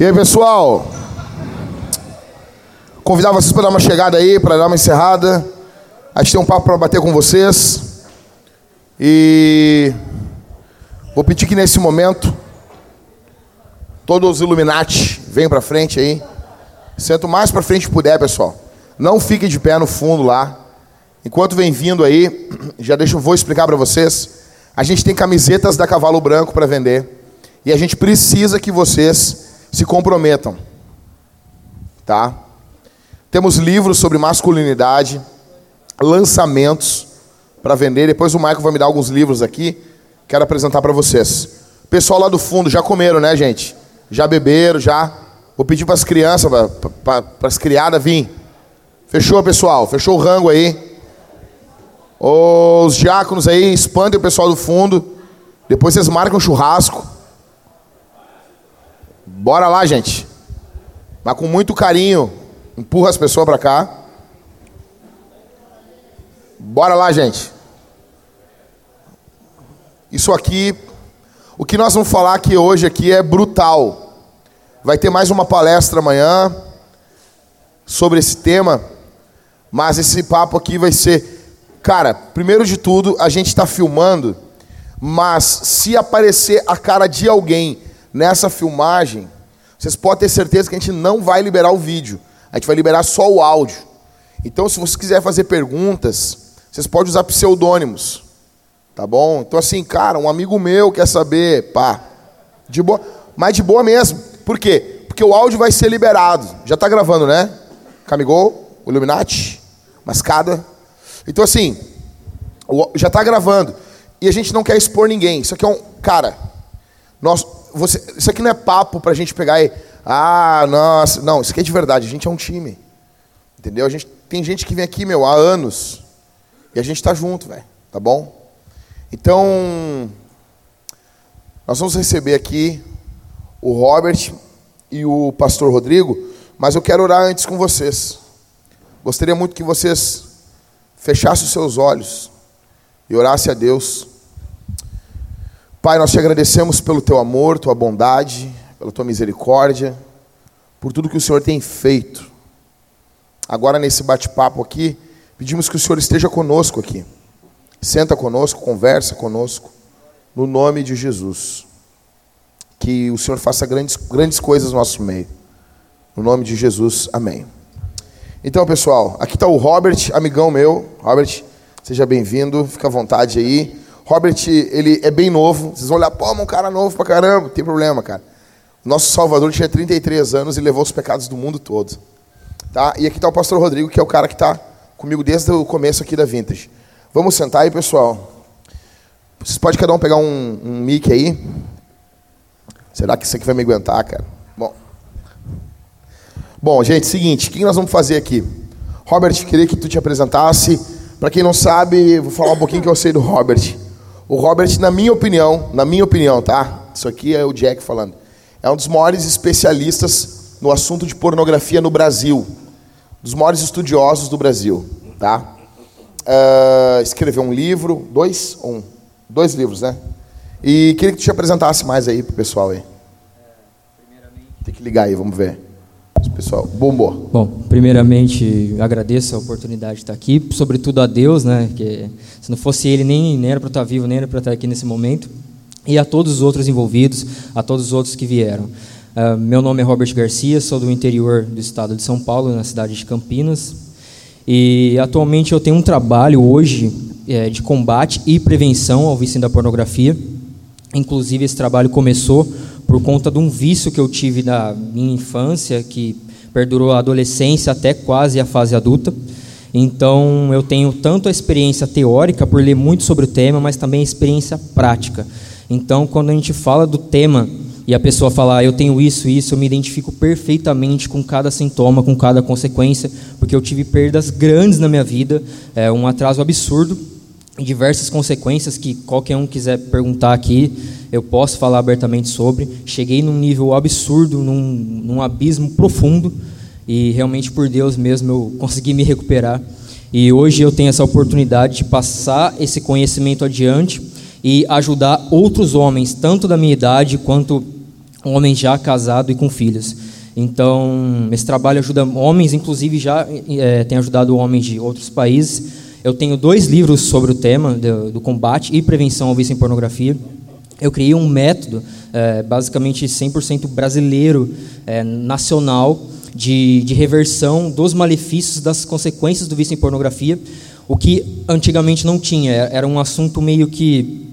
E aí, pessoal? Convidar vocês para dar uma chegada aí, para dar uma encerrada. A gente tem um papo para bater com vocês. E vou pedir que nesse momento todos os Illuminati venham para frente aí. Senta o mais para frente que puder, pessoal. Não fique de pé no fundo lá. Enquanto vem vindo aí, já deixa eu vou explicar para vocês. A gente tem camisetas da Cavalo Branco para vender. E a gente precisa que vocês se comprometam. Tá? Temos livros sobre masculinidade, lançamentos para vender. Depois o Michael vai me dar alguns livros aqui. Quero apresentar para vocês. Pessoal lá do fundo já comeram, né, gente? Já beberam, já. Vou pedir para as crianças, para as criadas vir. Fechou, pessoal? Fechou o rango aí. Os diáconos aí, expandem o pessoal do fundo. Depois vocês marcam um churrasco. Bora lá, gente. Mas com muito carinho. Empurra as pessoas para cá. Bora lá, gente. Isso aqui, o que nós vamos falar aqui hoje aqui é brutal. Vai ter mais uma palestra amanhã sobre esse tema, mas esse papo aqui vai ser Cara, primeiro de tudo, a gente está filmando, mas se aparecer a cara de alguém nessa filmagem, vocês podem ter certeza que a gente não vai liberar o vídeo. A gente vai liberar só o áudio. Então, se você quiser fazer perguntas, vocês podem usar pseudônimos. Tá bom? Então, assim, cara, um amigo meu quer saber, pá. De boa. Mas de boa mesmo. Por quê? Porque o áudio vai ser liberado. Já está gravando, né? Camigol, Illuminati, Mascada. Então, assim, já está gravando. E a gente não quer expor ninguém. Isso aqui é um. Cara, nós, você, isso aqui não é papo para a gente pegar e. Ah, nossa. Não, isso aqui é de verdade. A gente é um time. Entendeu? A gente, tem gente que vem aqui, meu, há anos. E a gente está junto, velho. Tá bom? Então, nós vamos receber aqui o Robert e o pastor Rodrigo, mas eu quero orar antes com vocês. Gostaria muito que vocês fechasse os seus olhos e orasse a Deus. Pai, nós te agradecemos pelo teu amor, tua bondade, pela tua misericórdia, por tudo que o Senhor tem feito. Agora, nesse bate-papo aqui, pedimos que o Senhor esteja conosco aqui. Senta conosco, conversa conosco, no nome de Jesus. Que o Senhor faça grandes, grandes coisas no nosso meio. No nome de Jesus, amém. Então, pessoal, aqui está o Robert, amigão meu. Robert, seja bem-vindo, fica à vontade aí. Robert, ele é bem novo. Vocês vão olhar, pô, um cara novo pra caramba. Tem problema, cara. Nosso Salvador tinha 33 anos e levou os pecados do mundo todo. Tá? E aqui está o pastor Rodrigo, que é o cara que está comigo desde o começo aqui da Vintage. Vamos sentar aí, pessoal. Vocês podem cada um pegar um, um mic aí. Será que isso aqui vai me aguentar, cara? Bom. Bom, gente, seguinte, o que nós vamos fazer aqui? Robert, queria que tu te apresentasse. Para quem não sabe, vou falar um pouquinho que eu sei do Robert. O Robert, na minha opinião, na minha opinião, tá? Isso aqui é o Jack falando. É um dos maiores especialistas no assunto de pornografia no Brasil. Dos maiores estudiosos do Brasil, tá? Uh, escreveu um livro, dois, um, dois livros, né? E queria que te apresentasse mais aí pro pessoal aí. Tem que ligar aí, vamos ver pessoal. Bombou. Bom, primeiramente agradeço a oportunidade de estar aqui, sobretudo a Deus, né? Que se não fosse Ele nem, nem era para estar vivo, nem era para estar aqui nesse momento. E a todos os outros envolvidos, a todos os outros que vieram. Uh, meu nome é Robert Garcia, sou do interior do estado de São Paulo, na cidade de Campinas. E atualmente eu tenho um trabalho hoje é, de combate e prevenção ao vício da pornografia. Inclusive, esse trabalho começou por conta de um vício que eu tive na minha infância, que perdurou a adolescência até quase a fase adulta. Então, eu tenho tanto a experiência teórica, por ler muito sobre o tema, mas também a experiência prática. Então, quando a gente fala do tema e a pessoa fala, ah, eu tenho isso, isso, eu me identifico perfeitamente com cada sintoma, com cada consequência, porque eu tive perdas grandes na minha vida, é, um atraso absurdo diversas consequências que qualquer um quiser perguntar aqui, eu posso falar abertamente sobre. Cheguei num nível absurdo, num, num abismo profundo, e realmente por Deus mesmo eu consegui me recuperar. E hoje eu tenho essa oportunidade de passar esse conhecimento adiante e ajudar outros homens, tanto da minha idade quanto homem já casado e com filhos. Então, esse trabalho ajuda homens, inclusive já é, tem ajudado homens de outros países. Eu tenho dois livros sobre o tema do, do combate e prevenção ao vício em pornografia. Eu criei um método, é, basicamente 100% brasileiro, é, nacional, de, de reversão dos malefícios, das consequências do vício em pornografia, o que antigamente não tinha. Era um assunto meio que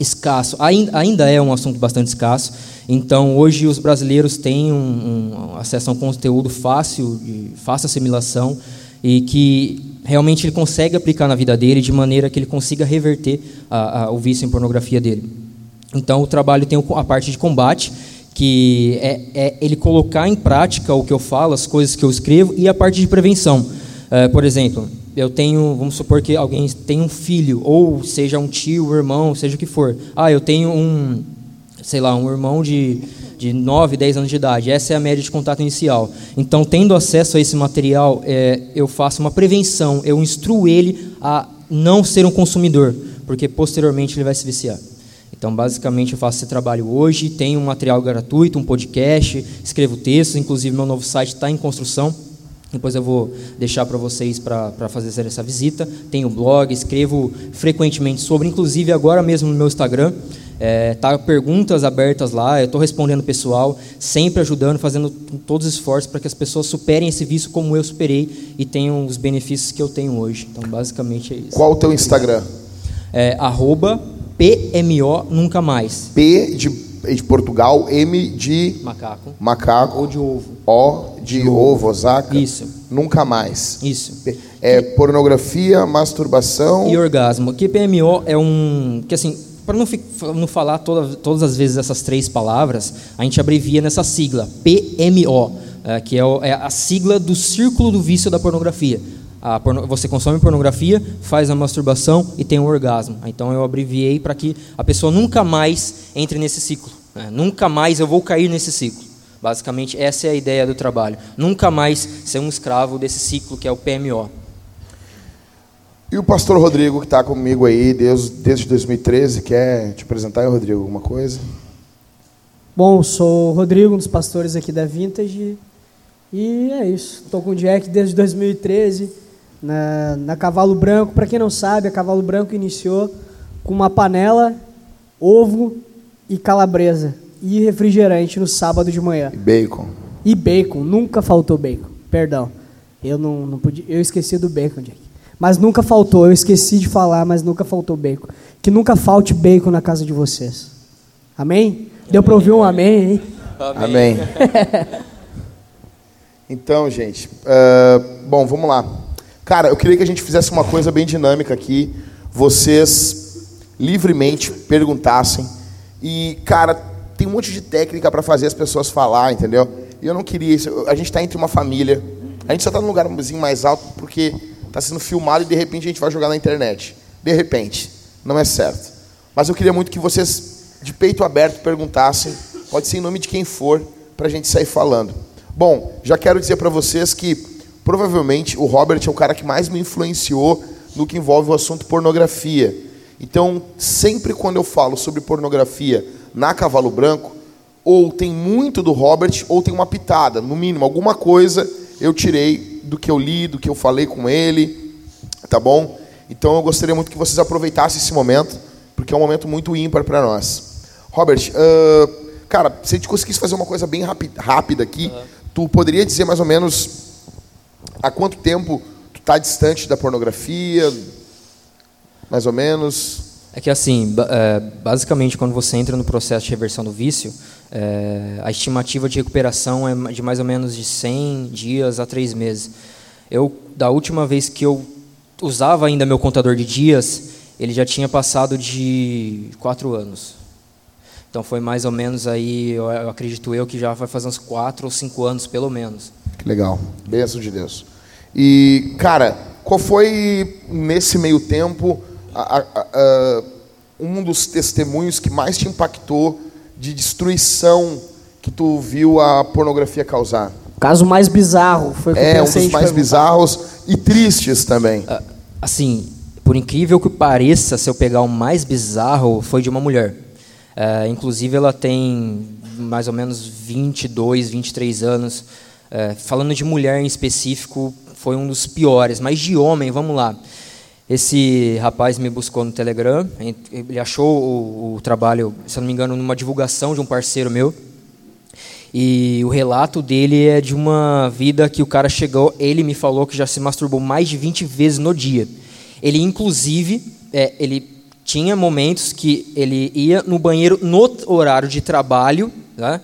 escasso. Ainda, ainda é um assunto bastante escasso. Então, hoje, os brasileiros têm um, um acesso a um conteúdo fácil, de fácil assimilação, e que realmente ele consegue aplicar na vida dele de maneira que ele consiga reverter a, a, o vício em pornografia dele. Então, o trabalho tem a parte de combate, que é, é, ele colocar em prática o que eu falo, as coisas que eu escrevo, e a parte de prevenção. É, por exemplo, eu tenho, vamos supor que alguém tem um filho, ou seja um tio, um irmão, seja o que for. Ah, eu tenho um, sei lá, um irmão de, de 9, 10 anos de idade. Essa é a média de contato inicial. Então, tendo acesso a esse material, é, eu faço uma prevenção, eu instruo ele a não ser um consumidor, porque posteriormente ele vai se viciar. Então, basicamente, eu faço esse trabalho hoje. Tenho um material gratuito, um podcast, escrevo textos. Inclusive, meu novo site está em construção. Depois eu vou deixar para vocês para fazer essa visita. Tenho blog, escrevo frequentemente sobre, inclusive agora mesmo no meu Instagram. É, tá perguntas abertas lá, eu estou respondendo pessoal, sempre ajudando, fazendo todos os esforços para que as pessoas superem esse vício como eu superei e tenham os benefícios que eu tenho hoje. Então, basicamente é isso. Qual o teu Instagram? É, arroba PMO Nunca Mais. P de, de Portugal, M de macaco. Macaco. Ou de ovo. O de, de ovo, Osaka. Isso. Nunca mais. Isso. É que... pornografia, masturbação. E orgasmo. Que PMO é um. Que assim, para não, não falar toda, todas as vezes essas três palavras, a gente abrevia nessa sigla, PMO, é, que é, o, é a sigla do círculo do vício da pornografia porno, você consome pornografia, faz a masturbação e tem um orgasmo. Então eu abreviei para que a pessoa nunca mais entre nesse ciclo. Né? Nunca mais eu vou cair nesse ciclo. Basicamente, essa é a ideia do trabalho. Nunca mais ser um escravo desse ciclo que é o PMO. E o pastor Rodrigo, que está comigo aí desde, desde 2013, quer te apresentar Rodrigo, alguma coisa? Bom, sou o Rodrigo, um dos pastores aqui da Vintage. E é isso. Estou com o Jack desde 2013 na, na Cavalo Branco. Para quem não sabe, a Cavalo Branco iniciou com uma panela, ovo e calabresa e refrigerante no sábado de manhã. E bacon. E bacon, nunca faltou bacon. Perdão. Eu não, não podia, eu esqueci do bacon, Jack. Mas nunca faltou, eu esqueci de falar, mas nunca faltou bacon. Que nunca falte bacon na casa de vocês. Amém? Deu para ouvir um amém, hein? Amém. amém. então, gente, uh, bom, vamos lá. Cara, eu queria que a gente fizesse uma coisa bem dinâmica aqui. Vocês livremente perguntassem. E, cara, tem um monte de técnica para fazer as pessoas falar, entendeu? E eu não queria isso. A gente está entre uma família. A gente só está num lugarzinho mais alto porque está sendo filmado e de repente a gente vai jogar na internet. De repente. Não é certo. Mas eu queria muito que vocês, de peito aberto, perguntassem. Pode ser em nome de quem for, para a gente sair falando. Bom, já quero dizer para vocês que Provavelmente o Robert é o cara que mais me influenciou no que envolve o assunto pornografia. Então, sempre quando eu falo sobre pornografia na Cavalo Branco, ou tem muito do Robert, ou tem uma pitada, no mínimo, alguma coisa eu tirei do que eu li, do que eu falei com ele, tá bom? Então eu gostaria muito que vocês aproveitassem esse momento, porque é um momento muito ímpar para nós. Robert, uh, cara, se a gente conseguisse fazer uma coisa bem rápida aqui, uhum. tu poderia dizer mais ou menos há quanto tempo tu está distante da pornografia? Mais ou menos? É que assim, é, basicamente, quando você entra no processo de reversão do vício, é, a estimativa de recuperação é de mais ou menos de 100 dias a 3 meses. Eu, da última vez que eu usava ainda meu contador de dias, ele já tinha passado de 4 anos. Então foi mais ou menos aí, eu, acredito eu, que já vai fazer uns 4 ou 5 anos, pelo menos. Legal. Bênção de Deus. E, cara, qual foi, nesse meio tempo, a, a, a, um dos testemunhos que mais te impactou de destruição que tu viu a pornografia causar? O caso mais bizarro foi o que É, um dos mais perguntar. bizarros e tristes também. Ah, assim, por incrível que pareça, se eu pegar o mais bizarro, foi de uma mulher. É, inclusive, ela tem mais ou menos 22, 23 anos. É, falando de mulher em específico, foi um dos piores. Mas de homem, vamos lá. Esse rapaz me buscou no Telegram. Ele achou o, o trabalho, se não me engano, numa divulgação de um parceiro meu. E o relato dele é de uma vida que o cara chegou, ele me falou que já se masturbou mais de 20 vezes no dia. Ele, inclusive, é, ele tinha momentos que ele ia no banheiro no horário de trabalho, né,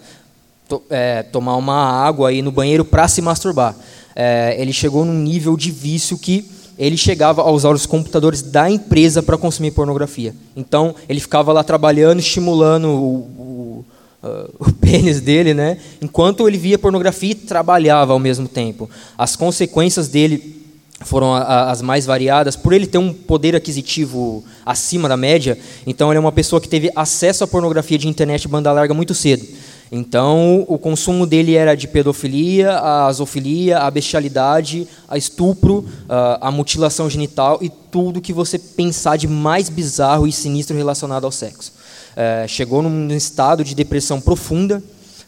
to, é, tomar uma água aí no banheiro para se masturbar. É, ele chegou num nível de vício que ele chegava a usar os computadores da empresa para consumir pornografia. Então, ele ficava lá trabalhando, estimulando o, uh, o pênis dele, né? Enquanto ele via pornografia e trabalhava ao mesmo tempo. As consequências dele foram as mais variadas, por ele ter um poder aquisitivo acima da média, então ele é uma pessoa que teve acesso à pornografia de internet banda larga muito cedo. Então, o consumo dele era de pedofilia, a zoofilia, a bestialidade, a estupro, a mutilação genital e tudo que você pensar de mais bizarro e sinistro relacionado ao sexo é, chegou num estado de depressão profunda,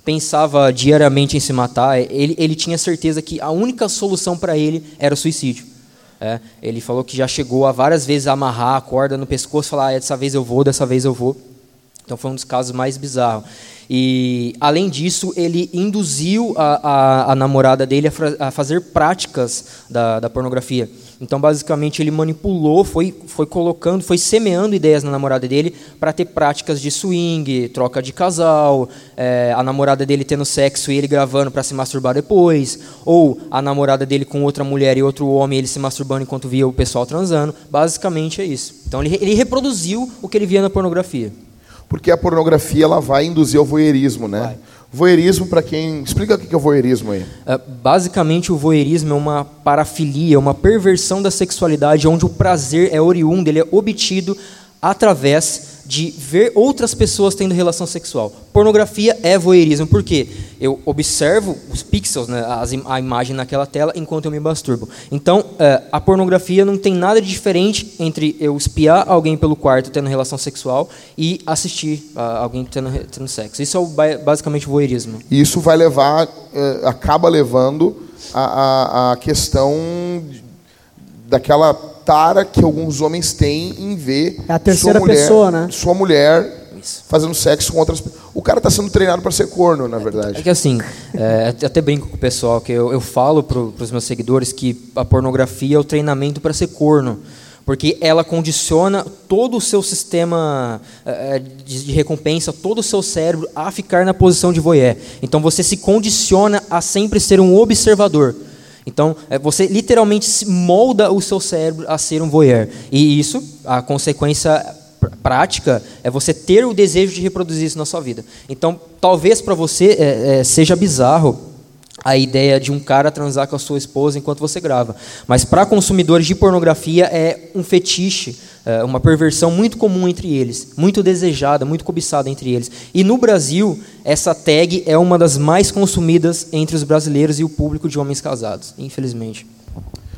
pensava diariamente em se matar. Ele, ele tinha certeza que a única solução para ele era o suicídio. É, ele falou que já chegou a várias vezes a amarrar a corda no pescoço e falar: ah, dessa vez eu vou, dessa vez eu vou. Então foi um dos casos mais bizarros. E, além disso, ele induziu a, a, a namorada dele a, a fazer práticas da, da, pornografia. Então, basicamente, ele manipulou, foi, foi colocando, foi semeando ideias na namorada dele para ter práticas de swing, troca de casal, é, a namorada dele tendo sexo e ele gravando para se masturbar depois, ou a namorada dele com outra mulher e outro homem, ele se masturbando enquanto via o pessoal transando. Basicamente é isso. Então, ele, ele reproduziu o que ele via na pornografia. Porque a pornografia ela vai induzir ao voyeurismo, né? Vai. Voyeurismo, para quem. Explica o que é o voyeurismo aí. É, basicamente, o voyeurismo é uma parafilia, uma perversão da sexualidade, onde o prazer é oriundo, ele é obtido através de ver outras pessoas tendo relação sexual. Pornografia é voyeurismo, por quê? Eu observo os pixels, né, a imagem naquela tela, enquanto eu me masturbo. Então, é, a pornografia não tem nada de diferente entre eu espiar alguém pelo quarto tendo relação sexual e assistir alguém tendo, tendo sexo. Isso é basicamente voyeurismo. Isso vai levar, é, acaba levando a, a, a questão daquela tara que alguns homens têm em ver é a terceira sua mulher, pessoa, né? Sua mulher fazendo sexo com outras pessoas. O cara está sendo treinado para ser corno, na verdade. É que assim, é, até brinco com o pessoal que eu, eu falo para os meus seguidores que a pornografia é o treinamento para ser corno porque ela condiciona todo o seu sistema é, de, de, recompensa, todo o seu cérebro a ficar na posição de voyeur. Então você se condiciona a sempre ser um observador. Então, é, você literalmente molda o seu cérebro a ser um voyeur. E isso, a consequência prática, é você ter o desejo de reproduzir isso na sua vida. Então, talvez para você é, é, seja bizarro a ideia de um cara transar com a sua esposa enquanto você grava. Mas para consumidores de pornografia é um fetiche, uma perversão muito comum entre eles, muito desejada, muito cobiçada entre eles. E no Brasil, essa tag é uma das mais consumidas entre os brasileiros e o público de homens casados, infelizmente.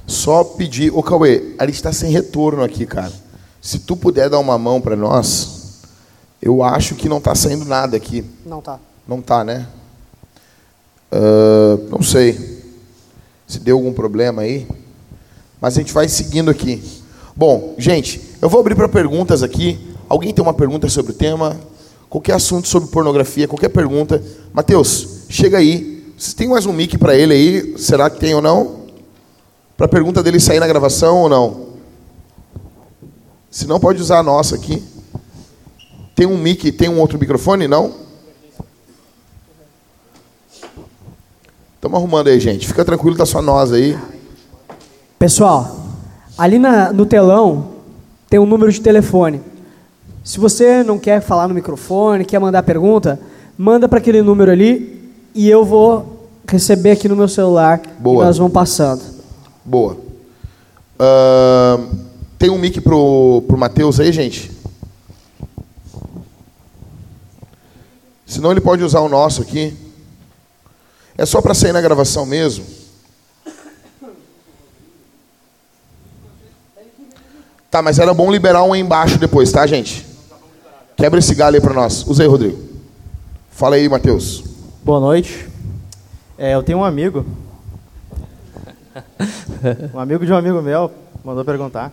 Só pedir, ô Cauê, a gente está sem retorno aqui, cara. Se tu puder dar uma mão para nós, eu acho que não está saindo nada aqui. Não tá. Não tá, né? Uh, não sei se deu algum problema aí, mas a gente vai seguindo aqui. Bom, gente, eu vou abrir para perguntas aqui. Alguém tem uma pergunta sobre o tema? Qualquer assunto sobre pornografia, qualquer pergunta. Mateus, chega aí. Você tem mais um mic para ele aí? Será que tem ou não? Para a pergunta dele sair na gravação ou não? Se não, pode usar a nossa aqui. Tem um mic, tem um outro microfone? Não? Estamos arrumando aí, gente. Fica tranquilo, tá só nós aí. Pessoal, ali na, no telão tem um número de telefone. Se você não quer falar no microfone, quer mandar pergunta, manda para aquele número ali e eu vou receber aqui no meu celular Boa. e nós vamos passando. Boa. Uh, tem um mic pro, pro Matheus aí, gente? Senão ele pode usar o nosso aqui. É só para sair na gravação mesmo? Tá, mas era bom liberar um aí embaixo depois, tá, gente? Quebra esse galho aí para nós. Usa aí, Rodrigo. Fala aí, Matheus. Boa noite. É, eu tenho um amigo. um amigo de um amigo meu mandou perguntar.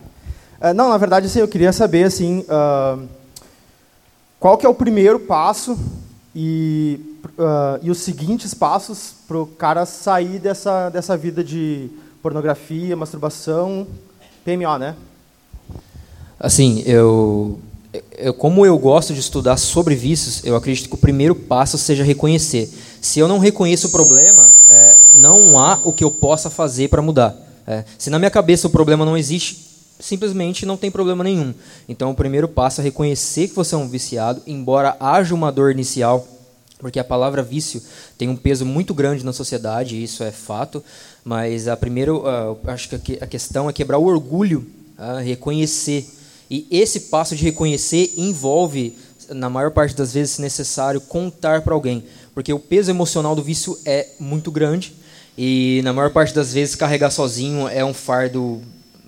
É, não, na verdade, assim, eu queria saber assim, uh, qual que é o primeiro passo e, uh, e os seguintes passos para o cara sair dessa, dessa vida de pornografia, masturbação, PMO, né? Assim, eu, eu, como eu gosto de estudar sobre vícios, eu acredito que o primeiro passo seja reconhecer. Se eu não reconheço o problema, é, não há o que eu possa fazer para mudar. É, se na minha cabeça o problema não existe, simplesmente não tem problema nenhum. Então, o primeiro passo é reconhecer que você é um viciado, embora haja uma dor inicial, porque a palavra vício tem um peso muito grande na sociedade, isso é fato. Mas a primeiro, uh, acho que a questão é quebrar o orgulho, uh, reconhecer. E esse passo de reconhecer envolve, na maior parte das vezes, se necessário, contar para alguém, porque o peso emocional do vício é muito grande e na maior parte das vezes carregar sozinho é um fardo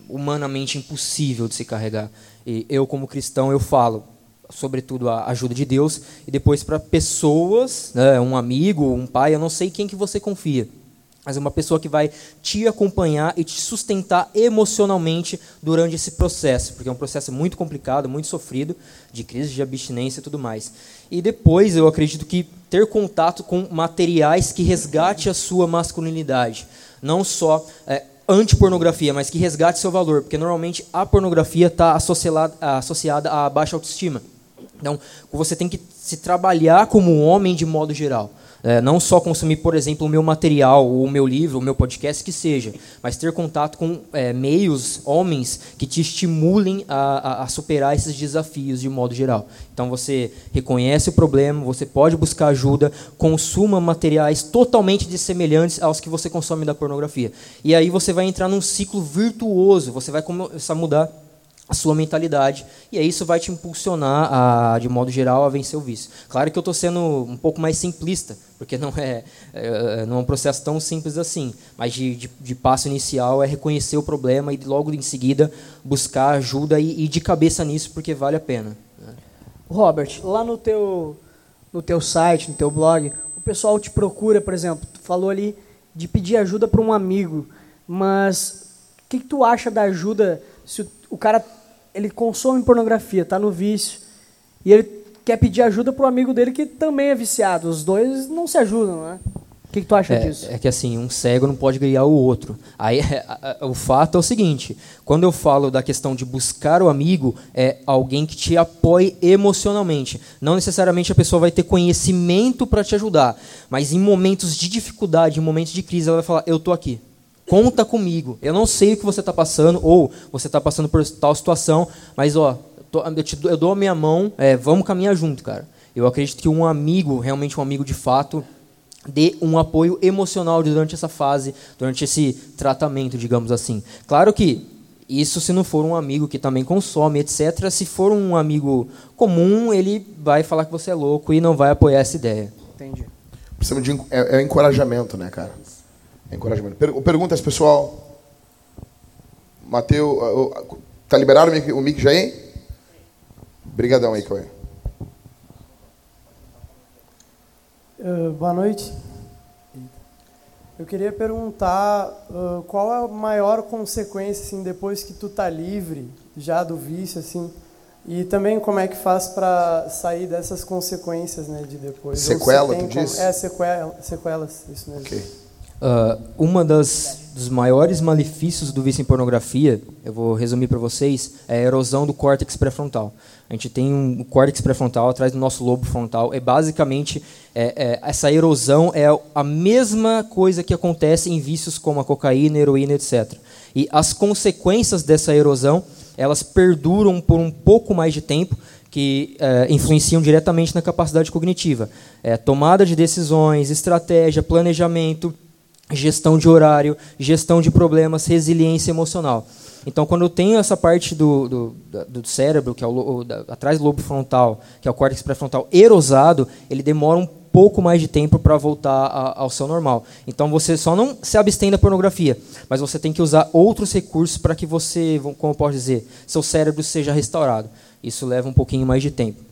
humanamente impossível de se carregar. E eu, como cristão, eu falo, sobretudo, a ajuda de Deus, e depois para pessoas, né, um amigo, um pai, eu não sei quem que você confia, mas uma pessoa que vai te acompanhar e te sustentar emocionalmente durante esse processo, porque é um processo muito complicado, muito sofrido, de crise de abstinência e tudo mais. E depois eu acredito que ter contato com materiais que resgate a sua masculinidade, não só é, anti-pornografia, mas que resgate seu valor, porque normalmente a pornografia está associada, associada à baixa autoestima. Então, você tem que se trabalhar como homem de modo geral. É, não só consumir, por exemplo, o meu material, o meu livro, o meu podcast, que seja, mas ter contato com é, meios, homens, que te estimulem a, a, a, superar esses desafios de modo geral. Então você reconhece o problema, você pode buscar ajuda, consuma materiais totalmente dessemelhantes aos que você consome da pornografia. E aí você vai entrar num ciclo virtuoso, você vai começar a mudar a sua mentalidade. E aí isso vai te impulsionar, a, de modo geral, a vencer o vício. Claro que eu estou sendo um pouco mais simplista, porque não é, é, não é um processo tão simples assim. Mas de, de, de, passo inicial é reconhecer o problema e logo em seguida buscar ajuda e ir de cabeça nisso, porque vale a pena. Né? Robert, lá no teu, no teu site, no teu blog, o pessoal te procura, por exemplo, tu falou ali de pedir ajuda para um amigo, mas o que, que tu acha da ajuda se o cara ele consome pornografia, está no vício, e ele quer pedir ajuda para o amigo dele que também é viciado. Os dois não se ajudam, né? O que, que tu acha é, disso? É que assim, um cego não pode guiar o outro. Aí o fato é o seguinte: quando eu falo da questão de buscar o amigo, é alguém que te apoie emocionalmente. Não necessariamente a pessoa vai ter conhecimento para te ajudar, mas em momentos de dificuldade, em momentos de crise, ela vai falar: Eu tô aqui. Conta comigo. Eu não sei o que você está passando, ou você está passando por tal situação, mas ó, eu, te, eu dou a minha mão, é, vamos caminhar junto, cara. Eu acredito que um amigo, realmente um amigo de fato, dê um apoio emocional durante essa fase, durante esse tratamento, digamos assim. Claro que isso se não for um amigo que também consome, etc. Se for um amigo comum, ele vai falar que você é louco e não vai apoiar essa ideia. Entendi. Precisamos de é, é encorajamento, né, cara? Encorajamento. Per perguntas, pessoal. Mateus, tá liberado o mic, o mic já aí? Obrigadão aí, Cauê. Uh, boa noite. Eu queria perguntar uh, qual é a maior consequência assim depois que tu tá livre já do vício assim e também como é que faz para sair dessas consequências né de depois. Sequela, tu diz? É sequela, sequelas, isso mesmo. Okay. Uh, uma das dos maiores malefícios do vício em pornografia, eu vou resumir para vocês, é a erosão do córtex pré-frontal. A gente tem um córtex pré-frontal atrás do nosso lobo frontal. É basicamente é, é, essa erosão é a mesma coisa que acontece em vícios como a cocaína, heroína, etc. E as consequências dessa erosão elas perduram por um pouco mais de tempo que é, influenciam diretamente na capacidade cognitiva. É, tomada de decisões, estratégia, planejamento, gestão de horário, gestão de problemas, resiliência emocional. Então, quando eu tenho essa parte do, do, do cérebro, que é o, o da, atrás do lobo frontal, que é o córtex pré-frontal, erosado, ele demora um pouco mais de tempo para voltar a, ao seu normal. Então, você só não se abstém da pornografia, mas você tem que usar outros recursos para que você, como eu posso dizer, seu cérebro seja restaurado. Isso leva um pouquinho mais de tempo.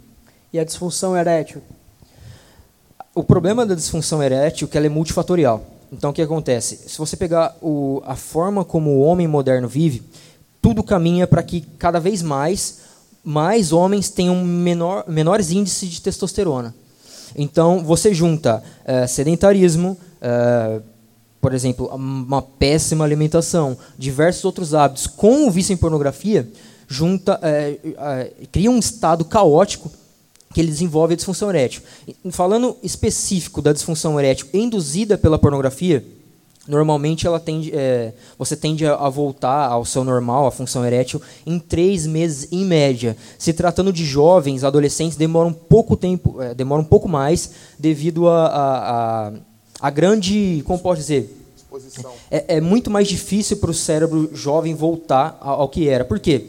e a disfunção erétil? O problema da disfunção erétil é que ela é multifatorial. Então, o que acontece? Se você pegar o, a forma como o homem moderno vive, tudo caminha para que cada vez mais mais homens tenham menor, menores índices de testosterona. Então, você junta é, sedentarismo, é, por exemplo, uma péssima alimentação, diversos outros hábitos, com o vício em pornografia, junta, é, cria um estado caótico que ele desenvolve a disfunção erétil. Falando específico da disfunção erétil induzida pela pornografia, normalmente ela tende, é, você tende a, voltar ao seu normal, a função erétil, em três meses em média. Se tratando de jovens, adolescentes, demora um pouco tempo, é, demora um pouco mais, devido a, a, a, a grande, como posso dizer, é, é, muito mais difícil para o cérebro jovem voltar ao, ao que era. Por quê?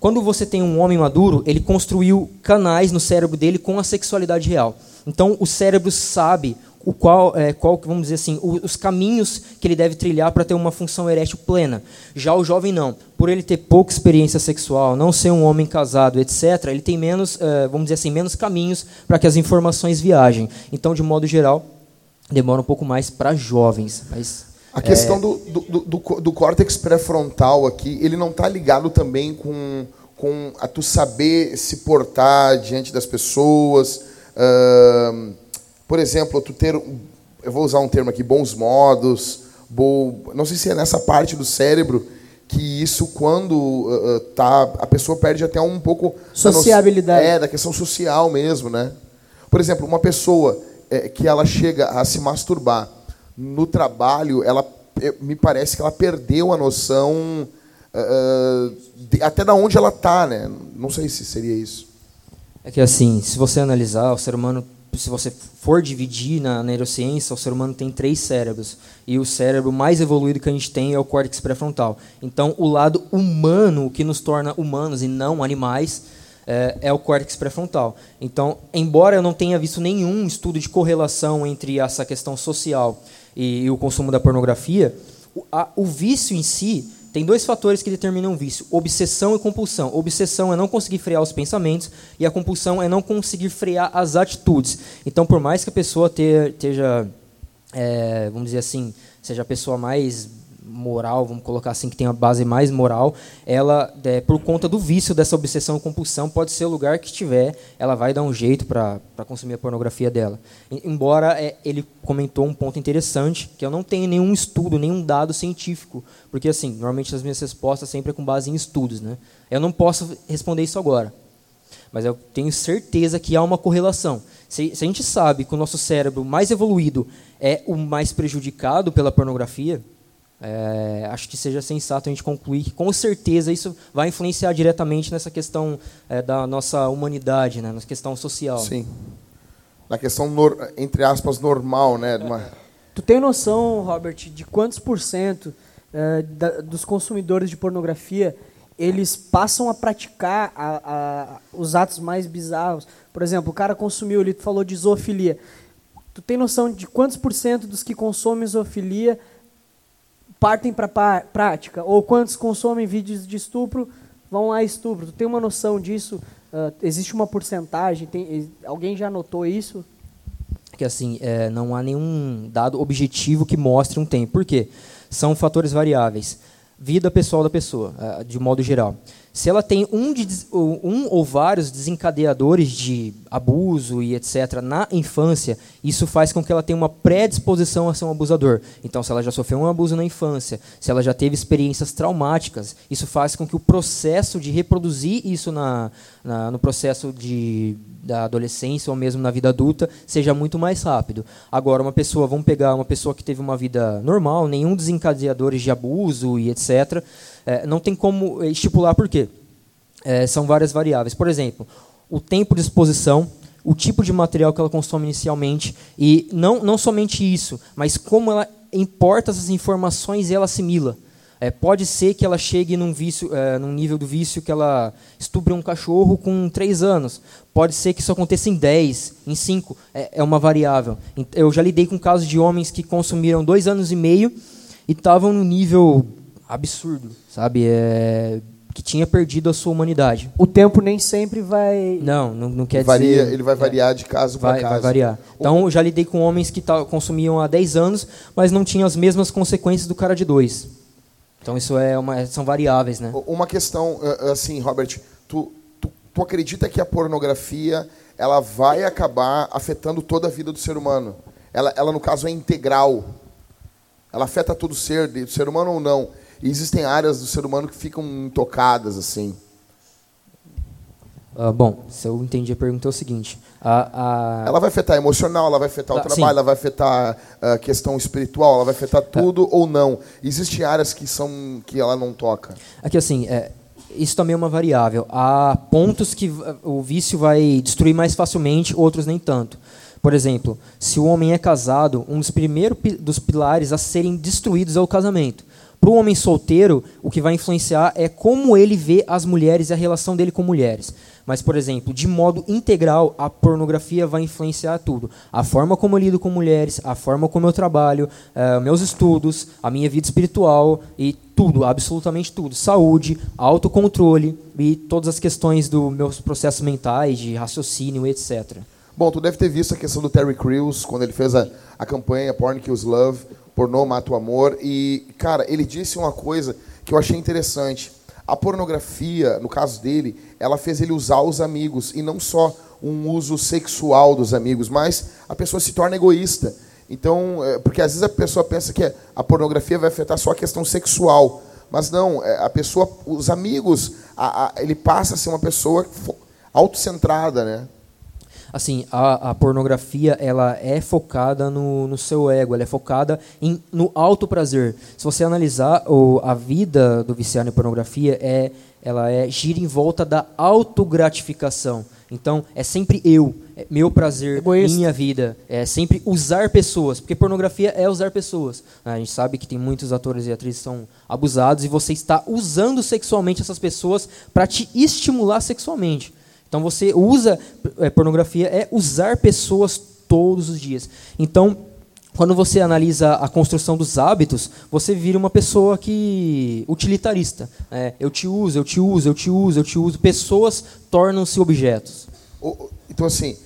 Quando você tem um homem maduro, ele construiu canais no cérebro dele com a sexualidade real. Então, o cérebro sabe o qual, é, qual, vamos dizer assim, os caminhos que ele deve trilhar para ter uma função erétil plena. Já o jovem não, por ele ter pouca experiência sexual, não ser um homem casado, etc. Ele tem menos, é, vamos dizer assim, menos caminhos para que as informações viajem. Então, de modo geral, demora um pouco mais para jovens, mas a questão é... do, do, do, do, córtex pré-frontal aqui, ele não está ligado também com, com a tu saber se portar diante das pessoas. Uh, por exemplo, tu ter, eu vou usar um termo aqui, bons modos. Bo, não sei se é nessa parte do cérebro que isso, quando uh, tá, a pessoa perde até um pouco... Sociabilidade. É, da questão social mesmo, né? Por exemplo, uma pessoa é, que ela chega a se masturbar no trabalho, ela me parece que ela perdeu a noção uh, de, até da onde ela está, né? Não sei se seria isso. É que assim, se você analisar, o ser humano, se você for dividir na, neurociência, o ser humano tem três cérebros e o cérebro mais evoluído que a gente tem é o córtex pré-frontal. Então, o lado humano, o que nos torna humanos e não animais, é, é o córtex pré-frontal. Então, embora eu não tenha visto nenhum estudo de correlação entre essa questão social e, e o consumo da pornografia, o, a, o vício em si tem dois fatores que determinam o vício: obsessão e compulsão. Obsessão é não conseguir frear os pensamentos e a compulsão é não conseguir frear as atitudes. Então, por mais que a pessoa esteja, é, vamos dizer assim, seja a pessoa mais moral, vamos colocar assim, que tem uma base mais moral, ela, é, por conta do vício dessa obsessão compulsão, pode ser o lugar que estiver, ela vai dar um jeito para consumir a pornografia dela. Embora é, ele comentou um ponto interessante, que eu não tenho nenhum estudo, nenhum dado científico, porque assim, normalmente as minhas respostas sempre é com base em estudos, né? Eu não posso responder isso agora, mas eu tenho certeza que há uma correlação. Se, se a gente sabe que o nosso cérebro mais evoluído é o mais prejudicado pela pornografia, é, acho que seja sensato a gente concluir que, com certeza, isso vai influenciar diretamente nessa questão é, da nossa humanidade, né, na questão social. Sim. Na questão, entre aspas, normal, né? Uma... Tu tem noção, Robert, de quantos por cento é, da, dos consumidores de pornografia eles passam a praticar a, a, os atos mais bizarros? Por exemplo, o cara consumiu, ele falou de zoofilia. Tu tem noção de quantos por cento dos que consomem zoofilia partem para prática? Ou quantos consomem vídeos de estupro vão a estupro? Tu tem uma noção disso? Uh, existe uma porcentagem? Tem, alguém já notou isso? Que assim, é, não há nenhum dado objetivo que mostre um tempo. Por quê? São fatores variáveis. Vida pessoal da pessoa, uh, de modo geral. Se ela tem um, de, um ou vários desencadeadores de abuso e etc. na infância, isso faz com que ela tenha uma predisposição a ser um abusador. Então, se ela já sofreu um abuso na infância, se ela já teve experiências traumáticas, isso faz com que o processo de reproduzir isso na, na no processo de, da adolescência ou mesmo na vida adulta seja muito mais rápido. Agora, uma pessoa, vamos pegar uma pessoa que teve uma vida normal, nenhum desencadeadores de abuso e etc é, não tem como estipular por quê. É, são várias variáveis. Por exemplo, o tempo de exposição, o tipo de material que ela consome inicialmente, e não, não somente isso, mas como ela importa essas informações e ela assimila. É, pode ser que ela chegue num, vício, é, num nível do vício que ela estupre um cachorro com 3 anos. Pode ser que isso aconteça em 10, em 5. É, é uma variável. Eu já lidei com casos de homens que consumiram dois anos e meio e estavam no nível absurdo, sabe? É, que tinha perdido a sua humanidade. O tempo nem sempre vai. Não, não, não quer Varia, dizer. ele vai é, variar de caso para caso. vai variar. Então, eu já lidei com homens que tal- consumiam há 10 anos, mas não tinham as mesmas consequências do cara de dois. Então, isso é uma, são variáveis, né? Uma questão, eh, assim, Robert, tu, tu, tu acredita que a pornografia ela vai acabar afetando toda a vida do ser humano? Ela, ela no caso, é integral. Ela afeta todo o ser, do ser humano ou não? E existem áreas do ser humano que ficam intocadas, assim. Ah, bom, se eu entendi a pergunta é o seguinte. A, a- Ela vai afetar emocional, ela vai afetar o Ah, trabalho, sim. ela vai afetar a questão espiritual, ela vai afetar tudo ou não. Existem áreas que são que ela não toca. Aqui assim, é, isso também é uma variável. Há pontos que o vício vai destruir mais facilmente, outros nem tanto. Por exemplo, se o homem é casado, um dos primeiros dos pilares a serem destruídos é o casamento. Para o homem solteiro, o que vai influenciar é como ele vê as mulheres e a relação dele com mulheres. Mas, por exemplo, de modo integral, a pornografia vai influenciar tudo. A forma como eu lido com mulheres, a forma como eu trabalho, eh, meus estudos, a minha vida espiritual e tudo, absolutamente tudo. Saúde, autocontrole e todas as questões dos meus processos mentais, de raciocínio, etc. Bom, tu deve ter visto a questão do Terry Crews, quando ele fez a, a campanha Porn Kills Love, Pornô Mata o Amor. E, cara, ele disse uma coisa que eu achei interessante. A pornografia, no caso dele, ela fez ele usar os amigos, e não só um uso sexual dos amigos, mas a pessoa se torna egoísta. Então, é, porque às vezes a pessoa pensa que a pornografia vai afetar só a questão sexual. Mas não, é, a pessoa, os amigos, a- a- ele passa a ser uma pessoa autocentrada, né? Assim, a, a pornografia ela é focada no, no seu ego, ela é focada em, no alto prazer. Se você analisar o, a vida do viciado em pornografia, é, ela é gira em volta da autogratificação. Então, é sempre eu, é meu prazer, Egoísta. minha vida. É sempre usar pessoas, porque pornografia é usar pessoas. A gente sabe que tem muitos atores e atrizes que são abusados e você está usando sexualmente essas pessoas para te estimular sexualmente. Então você usa é, pornografia é usar pessoas todos os dias. Então quando você analisa a construção dos hábitos, você vira uma pessoa que utilitarista. É, eu te uso, eu te uso, eu te uso, eu te uso. Pessoas tornam-se objetos. Então, assim,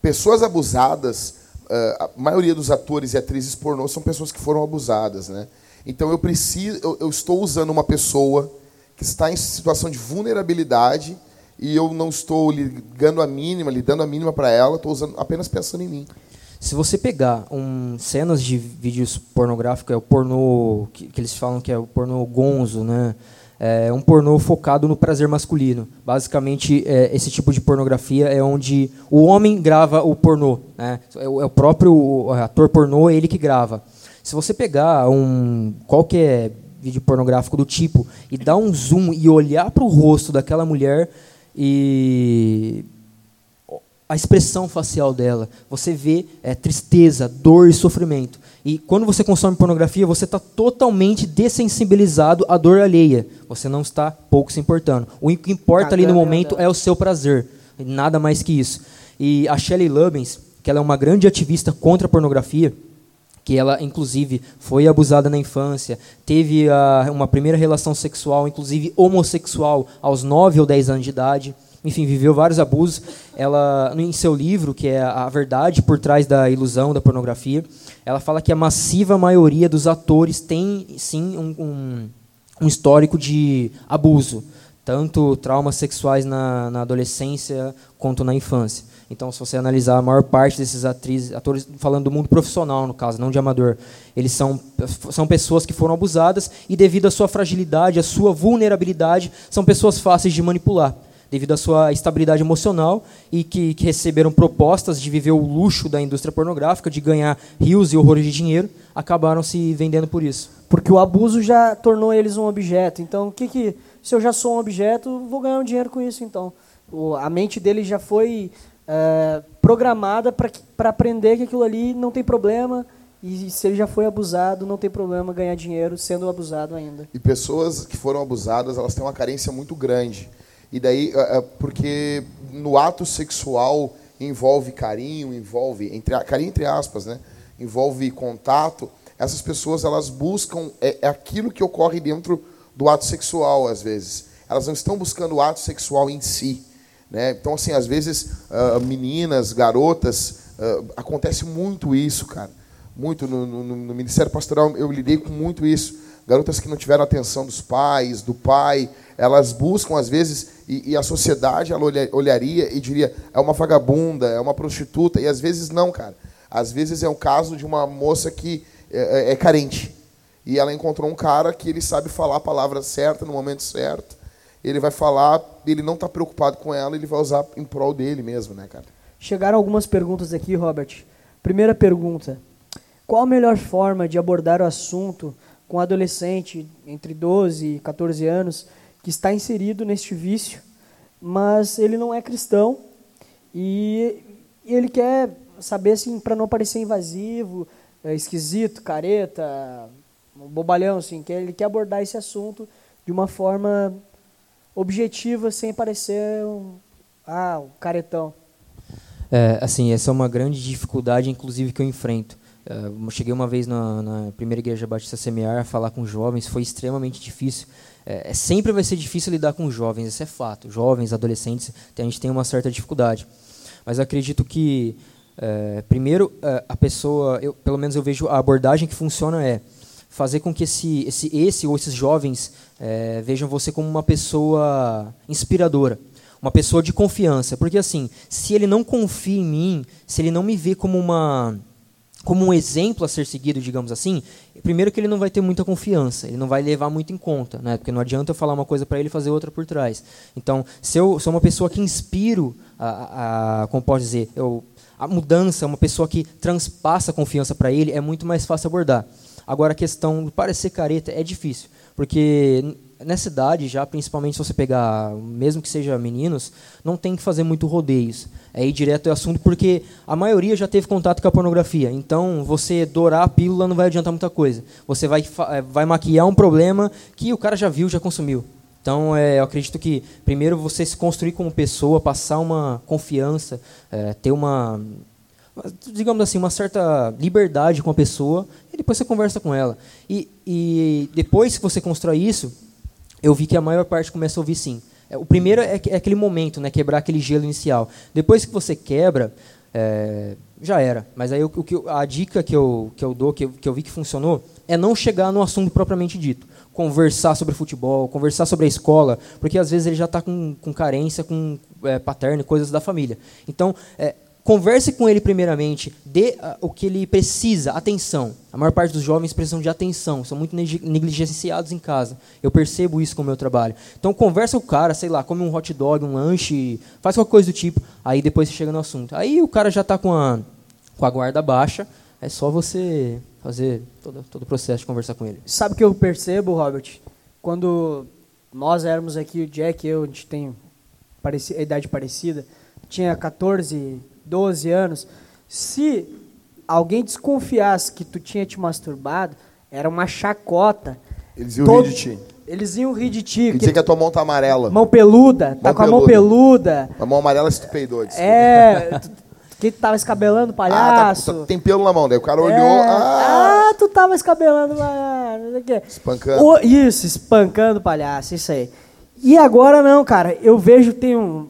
pessoas abusadas, eh, a maioria dos atores e atrizes pornô são pessoas que foram abusadas, né? Então, eu preciso, eu, eu estou usando uma pessoa que está em situação de vulnerabilidade e eu não estou ligando a mínima, lhe dando a mínima para ela, estou usando apenas pensando em mim. Se você pegar um, cenas de vídeos pornográficos, é o pornô que, que eles falam que é o pornô gonzo, né? É um pornô focado no prazer masculino. Basicamente, é, esse tipo de pornografia é onde o homem grava o pornô. Né? É, o, é o próprio ator pornô, ele que grava. Se você pegar um qualquer vídeo pornográfico do tipo e dar um zoom e olhar para o rosto daquela mulher e a expressão facial dela. Você vê é, tristeza, dor e sofrimento. E quando você consome pornografia, você está totalmente dessensibilizado à dor alheia. Você não está pouco se importando. O que importa ali no momento andando. é o seu prazer. Nada mais que isso. E a Shelley Lubbins, que ela é uma grande ativista contra a pornografia, que ela inclusive foi abusada na infância, teve ah, uma primeira relação sexual, inclusive homossexual, aos 9 ou 10 anos de idade. Enfim, viveu vários abusos. Ela, em seu livro, que é A Verdade por Trás da Ilusão da Pornografia, ela fala que a massiva maioria dos atores tem, sim, um, um, um histórico de abuso, tanto traumas sexuais na, na adolescência quanto na infância. Então, se você analisar a maior parte desses atrizes, atores, falando do mundo profissional, no caso, não de amador, eles são, são pessoas que foram abusadas e, devido à sua fragilidade, à sua vulnerabilidade, são pessoas fáceis de manipular. Devido à sua estabilidade emocional e que, que receberam propostas de viver o luxo da indústria pornográfica, de ganhar rios e horrores de dinheiro, acabaram se vendendo por isso. Porque o abuso já tornou eles um objeto. Então, o que que se eu já sou um objeto, vou ganhar um dinheiro com isso. Então, o, a mente dele já foi é, programada para aprender que aquilo ali não tem problema e se ele já foi abusado, não tem problema ganhar dinheiro sendo abusado ainda. E pessoas que foram abusadas, elas têm uma carência muito grande. E daí, é, é, porque no ato sexual envolve carinho, envolve entre carinho entre aspas, né? Envolve contato. Essas pessoas elas buscam é, é aquilo que ocorre dentro do ato sexual, às vezes. Elas não estão buscando o ato sexual em si. Né? Então, assim, às vezes, uh, meninas, garotas, uh, acontece muito isso, cara. Muito. No, no, no, Ministério Pastoral eu lidei com muito isso. Garotas que não tiveram atenção dos pais, do pai, elas buscam, às vezes, e, e a sociedade ela olharia e diria, é uma vagabunda, é uma prostituta, e às vezes não, cara. Às vezes é um caso de uma moça que é, é, é carente. E ela encontrou um cara que ele sabe falar a palavra certa no momento certo. Ele vai falar, ele não está preocupado com ela, ele vai usar em prol dele mesmo, né, cara? Chegaram algumas perguntas aqui, Robert. Primeira pergunta: Qual a melhor forma de abordar o assunto com um adolescente entre 12 e 14 anos que está inserido neste vício, mas ele não é cristão e ele quer saber assim para não parecer invasivo, é, esquisito, careta, bobalhão, assim, que ele quer abordar esse assunto de uma forma objetiva, sem parecer um, ah, um caretão. É, assim, essa é uma grande dificuldade, inclusive, que eu enfrento. Eu cheguei uma vez na, na primeira igreja Batista Semear a falar com jovens, foi extremamente difícil. É, é, sempre vai ser difícil lidar com jovens, isso é fato. Jovens, adolescentes, a gente tem uma certa dificuldade. Mas acredito que, é, primeiro, é, a pessoa, eu, pelo menos eu vejo a abordagem que funciona é fazer com que esse, esse, esse ou esses jovens é, vejam você como uma pessoa inspiradora, uma pessoa de confiança. Porque, assim, se ele não confia em mim, se ele não me vê como uma como um exemplo a ser seguido, digamos assim, primeiro que ele não vai ter muita confiança, ele não vai levar muito em conta, né? Porque não adianta eu falar uma coisa para ele e fazer outra por trás. Então, se eu sou uma pessoa que inspiro a, a como pode dizer, eu, a mudança, uma pessoa que transpassa a confiança para ele, é muito mais fácil abordar. Agora, a questão de parecer careta é difícil, porque nessa idade, já principalmente se você pegar, mesmo que seja meninos, não tem que fazer muito rodeios. É ir direto ao assunto, porque a maioria já teve contato com a pornografia. Então, você dourar a pílula não vai adiantar muita coisa. Você vai, eh, vai maquiar um problema que o cara já viu, já consumiu. Então, é, eu acredito que, primeiro, você se construir como pessoa, passar uma confiança, é, ter uma, digamos assim, uma certa liberdade com a pessoa, e depois você conversa com ela. E, e depois que você constrói isso, eu vi que a maior parte começa a ouvir sim. É, o primeiro é, é aquele momento, né, quebrar aquele gelo inicial. Depois que você quebra, é, já era. Mas aí o, o, a dica que eu, que eu dou, que eu, que eu vi que funcionou, é não chegar no assunto propriamente dito. Conversar sobre futebol, conversar sobre a escola, porque às vezes ele já está com, com carência, com é, paterno, coisas da família. Então, é, Converse com ele primeiramente, dê uh, o que ele precisa, atenção. A maior parte dos jovens precisam de atenção, são muito negligenciados em casa. Eu percebo isso com o meu trabalho. Então conversa com o cara, sei lá, come um hot dog, um lanche, faz qualquer coisa do tipo, aí depois você chega no assunto. Aí o cara já está com a, com a guarda baixa, é só você fazer todo, todo o processo de conversar com ele. Sabe o que eu percebo, Robert? Quando nós éramos aqui, o Jack e eu, a gente tem a idade parecida, tinha 14, 12 anos, se alguém desconfiasse que tu tinha te masturbado, era uma chacota. Eles iam Todo... rir de ti. Eles iam rir de ti. E dizer que a tua mão tá amarela. Mão peluda, mão tá com a mão peluda. A mão amarela se tu peidou. É, que tu tava escabelando palhaço. Ah, tá, tem pelo na mão, daí o cara é, olhou. Ah, ah tu tava escabelando palhaço. Não sei o quê. Espancando. O, isso, espancando palhaço, isso aí. E agora não, cara. Eu vejo, tem um,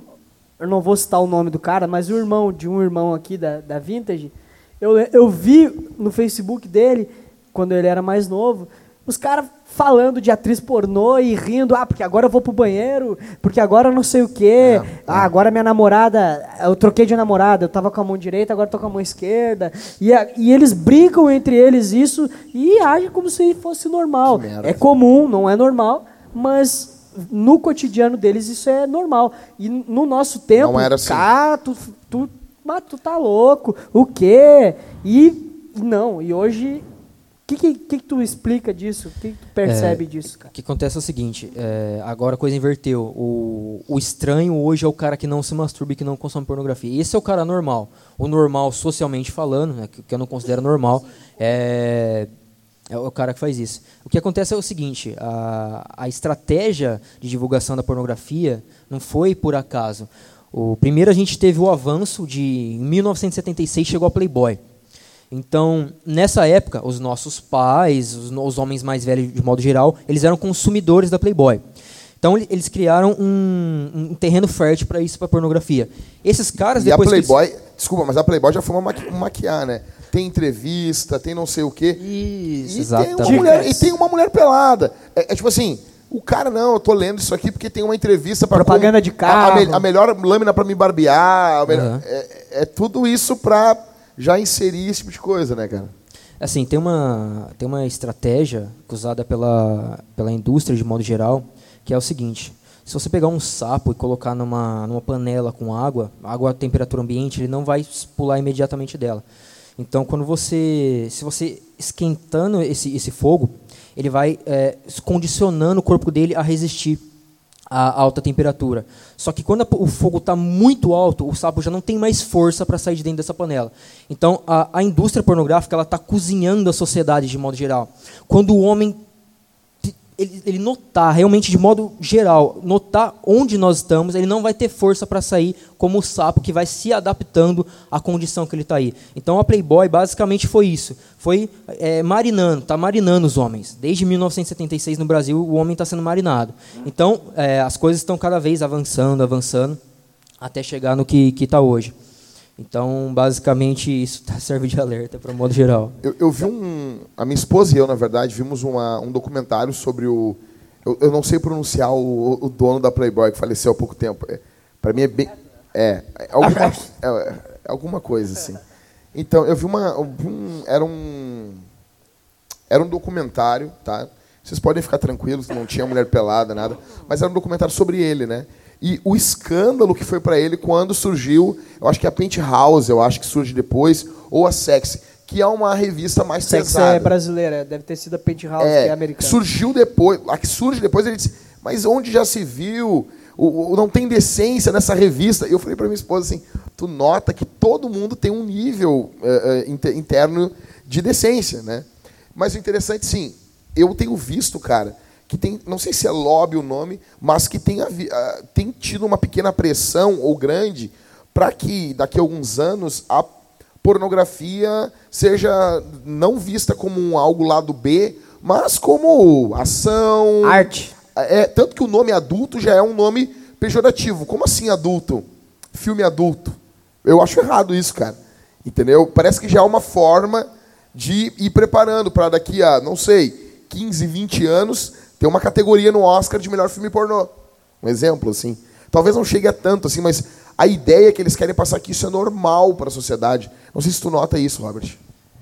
eu não vou citar o nome do cara, mas o irmão de um irmão aqui da, da Vintage, eu, eu vi no Facebook dele, quando ele era mais novo, os caras falando de atriz pornô e rindo, ah, porque agora eu vou pro banheiro, porque agora não sei o quê, é, é. ah, agora minha namorada, eu troquei de namorada, eu tava com a mão direita, agora tô com a mão esquerda. E, a, e eles brincam entre eles isso e agem como se fosse normal. É comum, não é normal, mas no cotidiano deles isso é normal. E no nosso tempo, não era assim. cara, tu, tu, mas tu tá louco, o quê? E não, e hoje o que, que, que, tu explica disso? O que, que tu percebe é, disso, cara? O que acontece é o seguinte, é, agora a coisa inverteu. O, o estranho hoje é o cara que não se masturba e que não consome pornografia. Esse é o cara normal. O normal, socialmente falando, né, que, que eu não considero normal, é é o cara que faz isso. O que acontece é o seguinte: a, a estratégia de divulgação da pornografia não foi por acaso. O primeiro a gente teve o avanço de em 1976 chegou a Playboy. Então, nessa época, os nossos pais, os, os homens mais velhos de modo geral, eles eram consumidores da Playboy. Então eles criaram um, um terreno fértil para isso, para pornografia. Esses caras E depois a Playboy, que desculpa, mas a Playboy já foi uma maqui- maquiar, né? Tem entrevista, tem não sei o quê. Isso, E tem, uma exatamente. mulher, e tem uma mulher pelada. É, é tipo assim, o cara, não, eu tô lendo isso aqui porque tem uma entrevista para Propaganda de A, a carro. me- a melhor lâmina para me barbear. a melhor- Aham. é, é tudo isso para já inserir esse tipo de coisa, né, cara? Assim, tem uma, tem uma estratégia usada pela, pela indústria de modo geral, que é o seguinte: se você pegar um sapo e colocar numa, numa panela com água, água a temperatura ambiente, ele não vai pular imediatamente dela. Então, quando você, se você esquentando esse, esse fogo, ele vai é, condicionando o corpo dele a resistir a alta temperatura. Só que quando o fogo está muito alto, o sapo já não tem mais força para sair de dentro dessa panela. Então, a, a indústria pornográfica ela está cozinhando a sociedade de modo geral. Quando o homem ele, ele notar realmente de modo geral, notar onde nós estamos, ele não vai ter força para sair como o sapo que vai se adaptando à condição que ele está aí. Então a Playboy basicamente foi isso, foi é, marinando, está marinando os homens. Desde 1976 no Brasil o homem está sendo marinado. Então é, as coisas estão cada vez avançando, avançando, até chegar no que está hoje. Então basicamente isso tá, serve de alerta para o modo geral. Eu, eu vi um. A minha esposa e eu, na verdade, vimos uma, um documentário sobre o. Eu, eu não sei pronunciar o, o dono da Playboy que faleceu há pouco tempo. É, para mim é bem. É, é alguma, é, é alguma coisa assim. Então, eu vi uma. um- era um. Era um documentário, tá? Vocês podem ficar tranquilos, não tinha mulher pelada, nada. Mas era um documentário sobre ele, né? E o escândalo que foi para ele quando surgiu, eu acho que a Penthouse, eu acho que surge depois, ou a Sexy, que é uma revista mais Sex pesada. é brasileira, deve ter sido a Penthouse, que é americana. surgiu depois, a que surge depois, ele disse, mas onde já se viu? O, o- não tem decência nessa revista. E eu falei para minha esposa assim, tu nota que todo mundo tem um nível inter- interno de decência, né? Mas o interessante, sim, eu tenho visto, cara, que tem, não sei se é lobby o nome, mas que tem, ah, tem tido uma pequena pressão ou grande para que daqui a alguns anos a pornografia seja não vista como um algo lado B, mas como ação. Arte. É, tanto que o nome adulto já é um nome pejorativo. Como assim adulto? Filme adulto. Eu acho errado isso, cara. Entendeu? Parece que já é uma forma de ir preparando para daqui a, não sei, 15, 20 anos, ter uma categoria no Oscar de melhor filme pornô. Um exemplo, assim. Talvez não chegue a tanto, assim, mas a ideia que eles querem passar que isso é normal para a sociedade. Não sei se tu nota isso, Robert.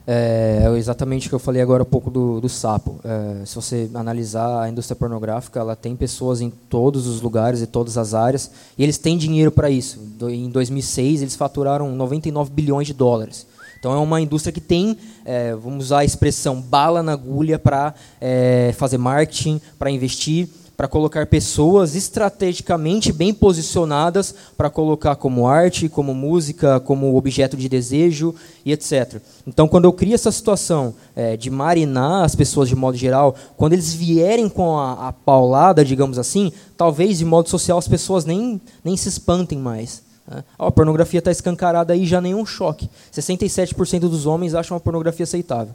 É é exatamente o que eu falei agora há pouco do, do sapo. É, se você analisar a indústria pornográfica, ela tem pessoas em todos os lugares e todas as áreas, e eles têm dinheiro para isso. Em 2006, eles faturaram 99 bilhões de dólares. Então é uma indústria que tem, é, vamos usar a expressão, bala na agulha para é, fazer marketing, para investir, para colocar pessoas estrategicamente bem posicionadas para colocar como arte, como música, como objeto de desejo e etc. Então, quando eu crio essa situação é, de marinar as pessoas de modo geral, quando eles vierem com a, a paulada, digamos assim, talvez de modo social as pessoas nem, nem se espantem mais. Ó, a pornografia está escancarada aí, já nenhum choque. 67% dos homens acham a pornografia aceitável.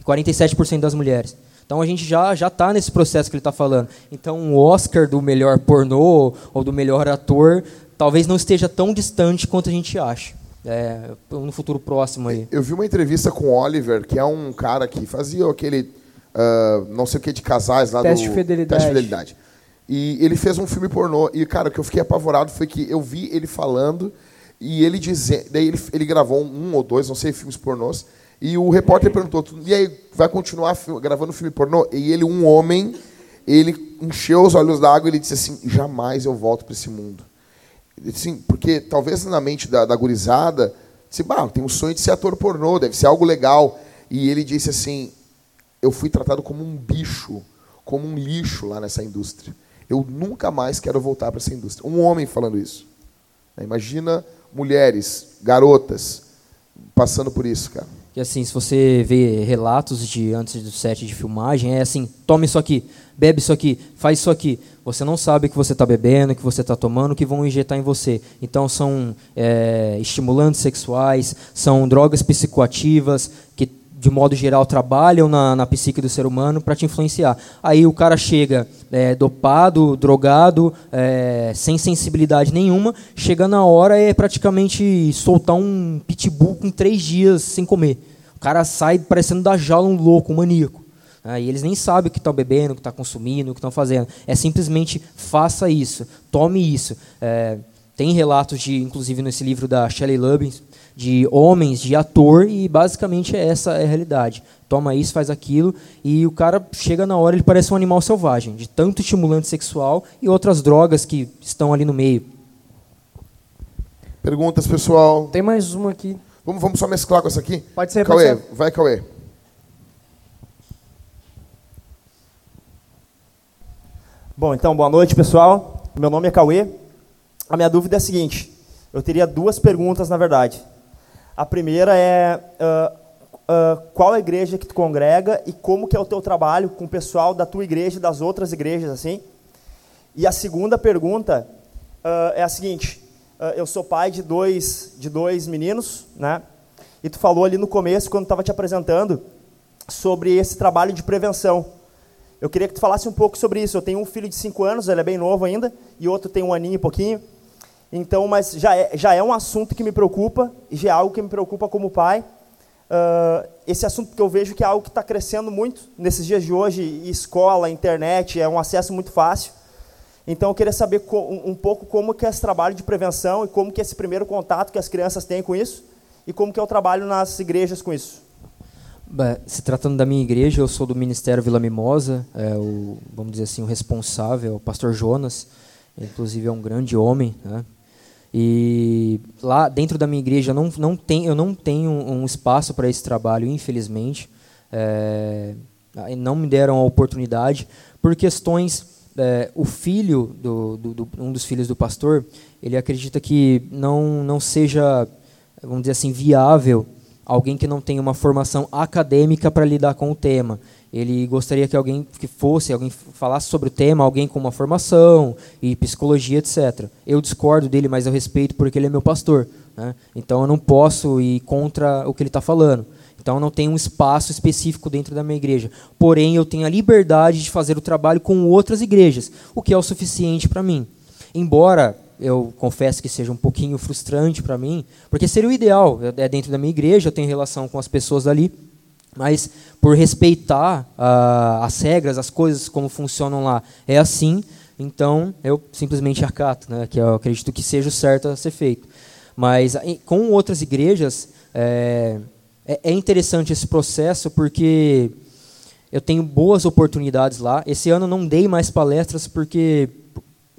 E 47% das mulheres. Então a gente já já está nesse processo que ele está falando. Então o Oscar do melhor pornô ou do melhor ator talvez não esteja tão distante quanto a gente acha. É, no futuro próximo aí. Eu vi uma entrevista com o Oliver, que é um cara que fazia aquele ah, não sei o que de casais lá Teste do de fidelidade. Teste de fidelidade. E ele fez um filme pornô. E, cara, o que eu fiquei apavorado foi que eu vi ele falando e ele dizendo. Daí ele, ele gravou um ou dois, não sei, filmes pornôs. E o repórter perguntou: "Tu- e aí, vai continuar gravando filme pornô? E ele, um homem, ele encheu os olhos d'água e ele disse assim: jamais eu volto para esse mundo. Sim, porque talvez na mente da, da gurizada, disse, bah, tem um sonho de ser ator pornô, deve ser algo legal. E ele disse assim: eu fui tratado como um bicho, como um lixo lá nessa indústria. Eu nunca mais quero voltar para essa indústria. Um homem falando isso. Né, Imagina mulheres, garotas, passando por isso, cara. que assim, se você vê relatos de antes do set de filmagem, é assim, tome isso aqui, bebe isso aqui, faz isso aqui. Você não sabe o que você está bebendo, o que você está tomando, o que vão injetar em você. Então são é, estimulantes sexuais, são drogas psicoativas que de modo geral trabalham na, na psique do ser humano para te influenciar. Aí o cara chega é, dopado, drogado, é, sem sensibilidade nenhuma, chega na hora é praticamente soltar um pitbull com três dias sem comer. O cara sai parecendo da jaula um louco, um maníaco. E eles nem sabem o que estão bebendo, o que estão consumindo, o que estão fazendo. É simplesmente faça isso, tome isso. É, tem relatos de, inclusive nesse livro da Shelley Lubbins, de homens, de ator, e basicamente é essa é a realidade. Toma isso, faz aquilo, e o cara chega na hora, ele parece um animal selvagem, de tanto estimulante sexual e outras drogas que estão ali no meio. Perguntas, pessoal? Tem mais uma aqui. Vamos, vamos só mesclar com essa aqui? Pode ser, Cauê, pode ser. vai, Cauê. Bom, então, boa noite, pessoal. Meu nome é Cauê. A minha dúvida é a seguinte: eu teria duas perguntas, na verdade. A primeira é uh, uh, qual a igreja que tu congrega e como que é o teu trabalho com o pessoal da tua igreja e das outras igrejas, assim. E a segunda pergunta uh, é a seguinte: eu sou pai de dois de dois meninos, né? E tu falou ali no começo, quando estava te apresentando, sobre esse trabalho de prevenção. Eu queria que tu falasse um pouco sobre isso. Eu tenho um filho de 5 anos, ele é bem novo ainda, e outro tem um aninho e pouquinho. Então, mas já é, já é um assunto que me preocupa, já é algo que me preocupa como pai. Uh, esse assunto que eu vejo que é algo que está crescendo muito nesses dias de hoje, escola, internet, é um acesso muito fácil. Então, eu queria saber um pouco como que é esse trabalho de prevenção e como que é esse primeiro contato que as crianças têm com isso, e como que é o trabalho nas igrejas com isso. Se tratando da minha igreja, eu sou do Ministério Vila Mimosa, é o, vamos dizer assim, o responsável, o pastor Jonas, inclusive é um grande homem, né? E lá dentro da minha igreja não, não tem, eu não tenho um espaço para esse trabalho, infelizmente. É, não me deram a oportunidade por questões. É, o filho do, do, do, um dos filhos do pastor, ele acredita que não não seja, vamos dizer assim, viável alguém que não tem uma formação acadêmica para lidar com o tema. Ele gostaria que alguém que fosse, alguém falasse sobre o tema, alguém com uma formação e psicologia, etc. Eu discordo dele, mas eu respeito porque ele é meu pastor. Né? Então eu não posso ir contra o que ele está falando. Então não tenho um espaço específico dentro da minha igreja. Porém, eu tenho a liberdade de fazer o trabalho com outras igrejas, o que é o suficiente para mim. Embora eu confesso que seja um pouquinho frustrante para mim, porque seria o ideal, é dentro da minha igreja, eu tenho relação com as pessoas ali, mas por respeitar uh, as regras, as coisas como funcionam lá, é assim, então eu simplesmente acato, né, que eu acredito que seja o certo a ser feito. Mas com outras igrejas, é, é, é interessante esse processo porque eu tenho boas oportunidades lá. Esse ano não dei mais palestras porque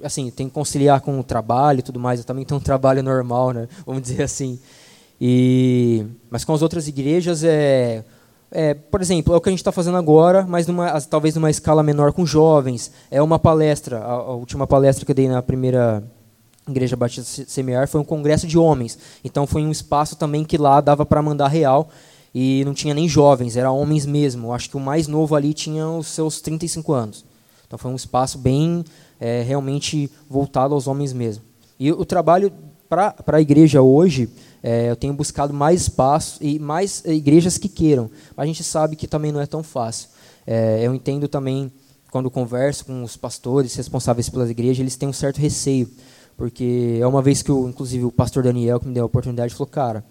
assim, tem que conciliar com o trabalho e tudo mais. Eu também tenho um trabalho normal, né? Vamos dizer assim. E mas com as outras igrejas é, é por exemplo, é o que a gente está fazendo agora, mas numa, talvez numa escala menor com jovens. É uma palestra. A, a última palestra que eu dei na primeira igreja Batista Semear foi um congresso de homens. Então foi um espaço também que lá dava para mandar real e não tinha nem jovens, era homens mesmo. Acho que o mais novo ali tinha os seus 35 anos. Então foi um espaço bem é, realmente voltado aos homens mesmo. E o trabalho para a igreja hoje, é, eu tenho buscado mais espaço e mais igrejas que queiram. A gente sabe que também não é tão fácil. É, eu entendo também, quando converso com os pastores responsáveis pelas igrejas, eles têm um certo receio. Porque é uma vez que, o, inclusive, o pastor Daniel, que me deu a oportunidade, falou, cara,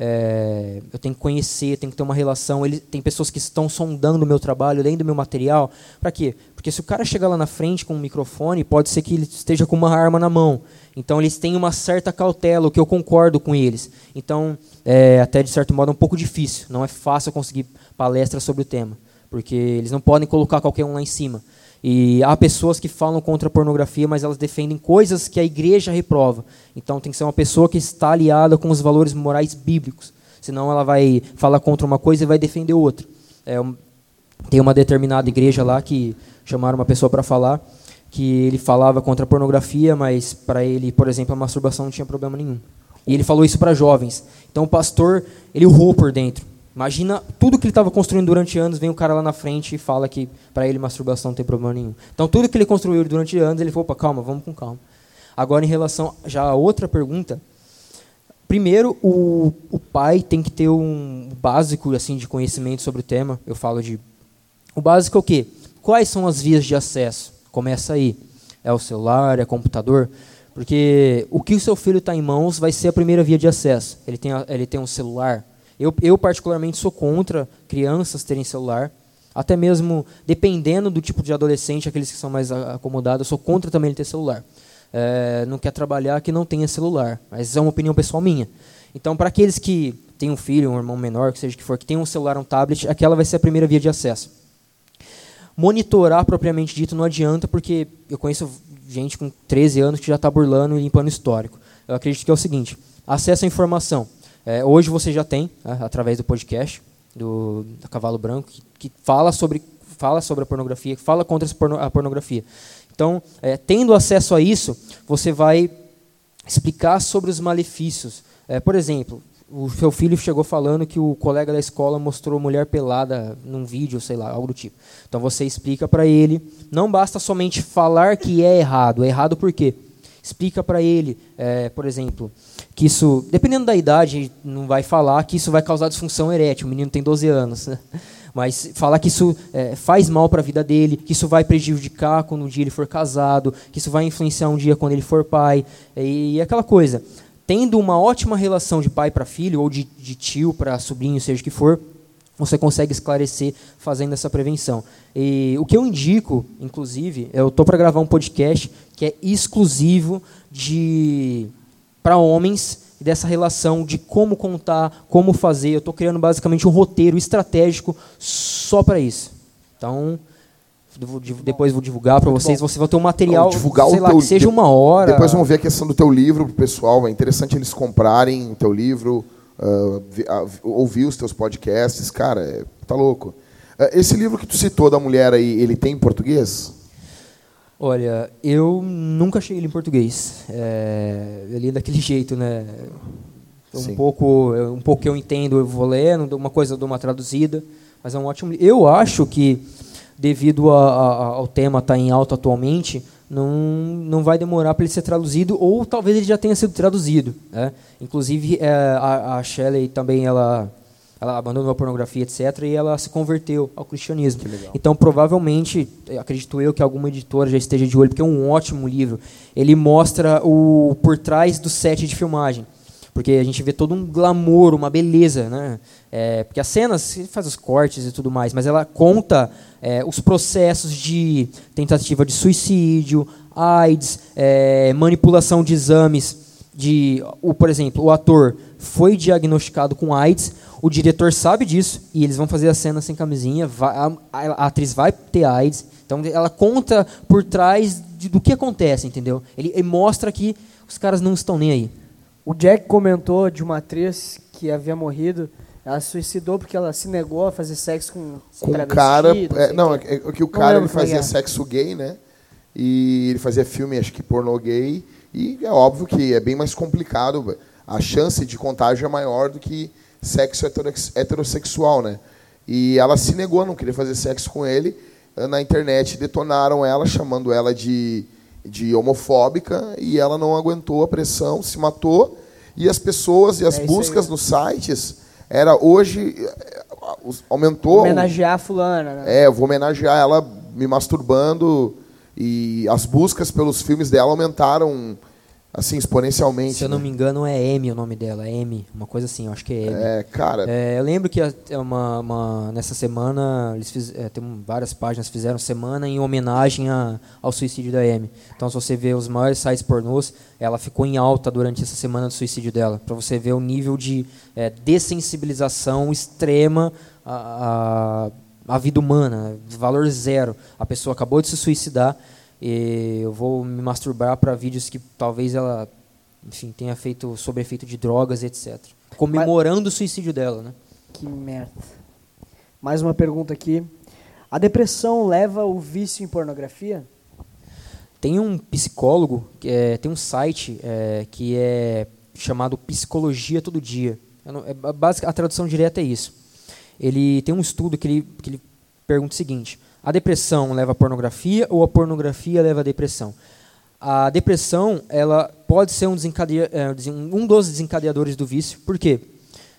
é, eu tenho que conhecer, tenho que ter uma relação. Ele, tem pessoas que estão sondando o meu trabalho, lendo o meu material. Para quê? Porque se o cara chegar lá na frente com um microfone, pode ser que ele esteja com uma arma na mão. Então eles têm uma certa cautela, o que eu concordo com eles. Então, é, até de certo modo, é um pouco difícil. Não é fácil conseguir palestra sobre o tema. Porque eles não podem colocar qualquer um lá em cima. E há pessoas que falam contra a pornografia, mas elas defendem coisas que a igreja reprova. Então tem que ser uma pessoa que está aliada com os valores morais bíblicos. Senão ela vai falar contra uma coisa e vai defender outra. É, tem uma determinada igreja lá que chamaram uma pessoa para falar que ele falava contra a pornografia, mas para ele, por exemplo, a masturbação não tinha problema nenhum. E ele falou isso para jovens. Então o pastor, ele urrou por dentro. Imagina tudo que ele estava construindo durante anos, vem o cara lá na frente e fala que para ele masturbação não tem problema nenhum. Então tudo que ele construiu durante anos, ele falou, opa, calma, vamos com calma. Agora em relação já a outra pergunta, primeiro o, o pai tem que ter um básico assim de conhecimento sobre o tema. Eu falo de o básico é o quê? Quais são as vias de acesso? Começa aí. É o celular, é computador? Porque o que o seu filho está em mãos vai ser a primeira via de acesso. Ele tem, ele tem um celular. Eu, eu, particularmente, sou contra crianças terem celular. Até mesmo, dependendo do tipo de adolescente, aqueles que são mais acomodados, eu sou contra também ele ter celular. É, não quer trabalhar que não tenha celular. Mas é uma opinião pessoal minha. Então, para aqueles que têm um filho, um irmão menor, que seja que for, que tem um celular, um tablet, aquela vai ser a primeira via de acesso. Monitorar, propriamente dito, não adianta, porque eu conheço gente com 13 anos que já está burlando e limpando histórico. Eu acredito que é o seguinte: acesso à informação. É, hoje você já tem, né, através do podcast do, do Cavalo Branco, que, que, fala, sobre, fala sobre a pornografia, que fala contra a pornografia. Então, é, tendo acesso a isso, você vai explicar sobre os malefícios. É, por exemplo, o seu filho chegou falando que o colega da escola mostrou mulher pelada num vídeo, sei lá, algo do tipo. Então você explica para ele, não basta somente falar que é errado. É errado por quê? Explica para ele, é, por exemplo, que isso, dependendo da idade, não vai falar que isso vai causar disfunção erétil. O menino tem 12 anos. Né? Mas falar que isso é, faz mal para a vida dele, que isso vai prejudicar quando um dia ele for casado, que isso vai influenciar um dia quando ele for pai. E, e aquela coisa tendo uma ótima relação de pai para filho, ou de, de tio para sobrinho, seja o que for, você consegue esclarecer fazendo essa prevenção. E o que eu indico, inclusive, eu estou para gravar um podcast que é exclusivo de para homens dessa relação de como contar, como fazer. Eu estou criando basicamente um roteiro estratégico só para isso. Então, depois vou divulgar para vocês. Você vai ter um material, divulgar sei o lá, teu, que seja uma hora. Depois vamos ver a questão do teu livro pro pessoal. É interessante eles comprarem o teu livro, uh, ouvir os teus podcasts. Cara, é, tá louco. Uh, esse livro que tu citou da mulher aí, ele tem em português? Olha, eu nunca achei ele em português. É, ele é daquele jeito, né? Um Sim. pouco, um pouco que eu entendo, eu vou lendo, uma coisa eu dou uma traduzida, mas é um ótimo. Eu acho que devido a, a, ao tema estar tá em alta atualmente, não, não vai demorar para ele ser traduzido, ou talvez ele já tenha sido traduzido. Né? Inclusive, é, a, a Shelley também ela, ela abandonou a pornografia, etc., e ela se converteu ao cristianismo. Então, provavelmente, acredito eu que alguma editora já esteja de olho, porque é um ótimo livro. Ele mostra o por trás do set de filmagem porque a gente vê todo um glamour, uma beleza, né? É, porque as cenas faz os cortes e tudo mais, mas ela conta é, os processos de tentativa de suicídio, AIDS, é, manipulação de exames, de, o, por exemplo, o ator foi diagnosticado com AIDS, o diretor sabe disso e eles vão fazer a cena sem camisinha, vai, a, a, atriz vai ter AIDS, então ela conta por trás de, do que acontece, entendeu? Ele, ele mostra que os caras não estão nem aí. O Jack comentou de uma atriz que havia morrido. Ela se suicidou porque ela se negou a fazer sexo com com um cara. É, não, é, é que o cara ele fazia sexo gay, né? E ele fazia filme, acho que pornô gay. E é óbvio que é bem mais complicado. A chance de contágio é maior do que sexo heterossexual, né? E ela se negou, não queria fazer sexo com ele. Na internet detonaram ela, chamando ela de de homofóbica e ela não aguentou a pressão, se matou e as pessoas e as é buscas nos sites era hoje aumentou homenagear a fulana né? é eu vou homenagear ela me masturbando e as buscas pelos filmes dela aumentaram assim, exponencialmente. Se eu não né? me engano, é M o nome dela, é M, uma coisa assim, eu acho que é M. É, cara. É, eu lembro que é uma, uma, nessa semana, eles fiz, é, tem várias páginas fizeram semana em homenagem a, ao suicídio da M. Então, se você vê os maiores sites pornôs, ela ficou em alta durante essa semana do suicídio dela, para você ver o nível de é, dessensibilização extrema à, à, à vida humana, valor zero. A pessoa acabou de se suicidar e eu vou me masturbar para vídeos que talvez ela, enfim, tenha feito sob efeito de drogas, etc. Comemorando Mas... o suicídio dela, né? Que merda. Mais uma pergunta aqui. A depressão leva o vício em pornografia? Tem um psicólogo, é, tem um site é, que é chamado Psicologia Todo Dia. Não, é, a, a tradução direta é isso. ele tem um estudo que ele, que ele pergunta o seguinte: a depressão leva à pornografia ou a pornografia leva à depressão? A depressão ela pode ser um, é, um dos desencadeadores do vício. Por quê?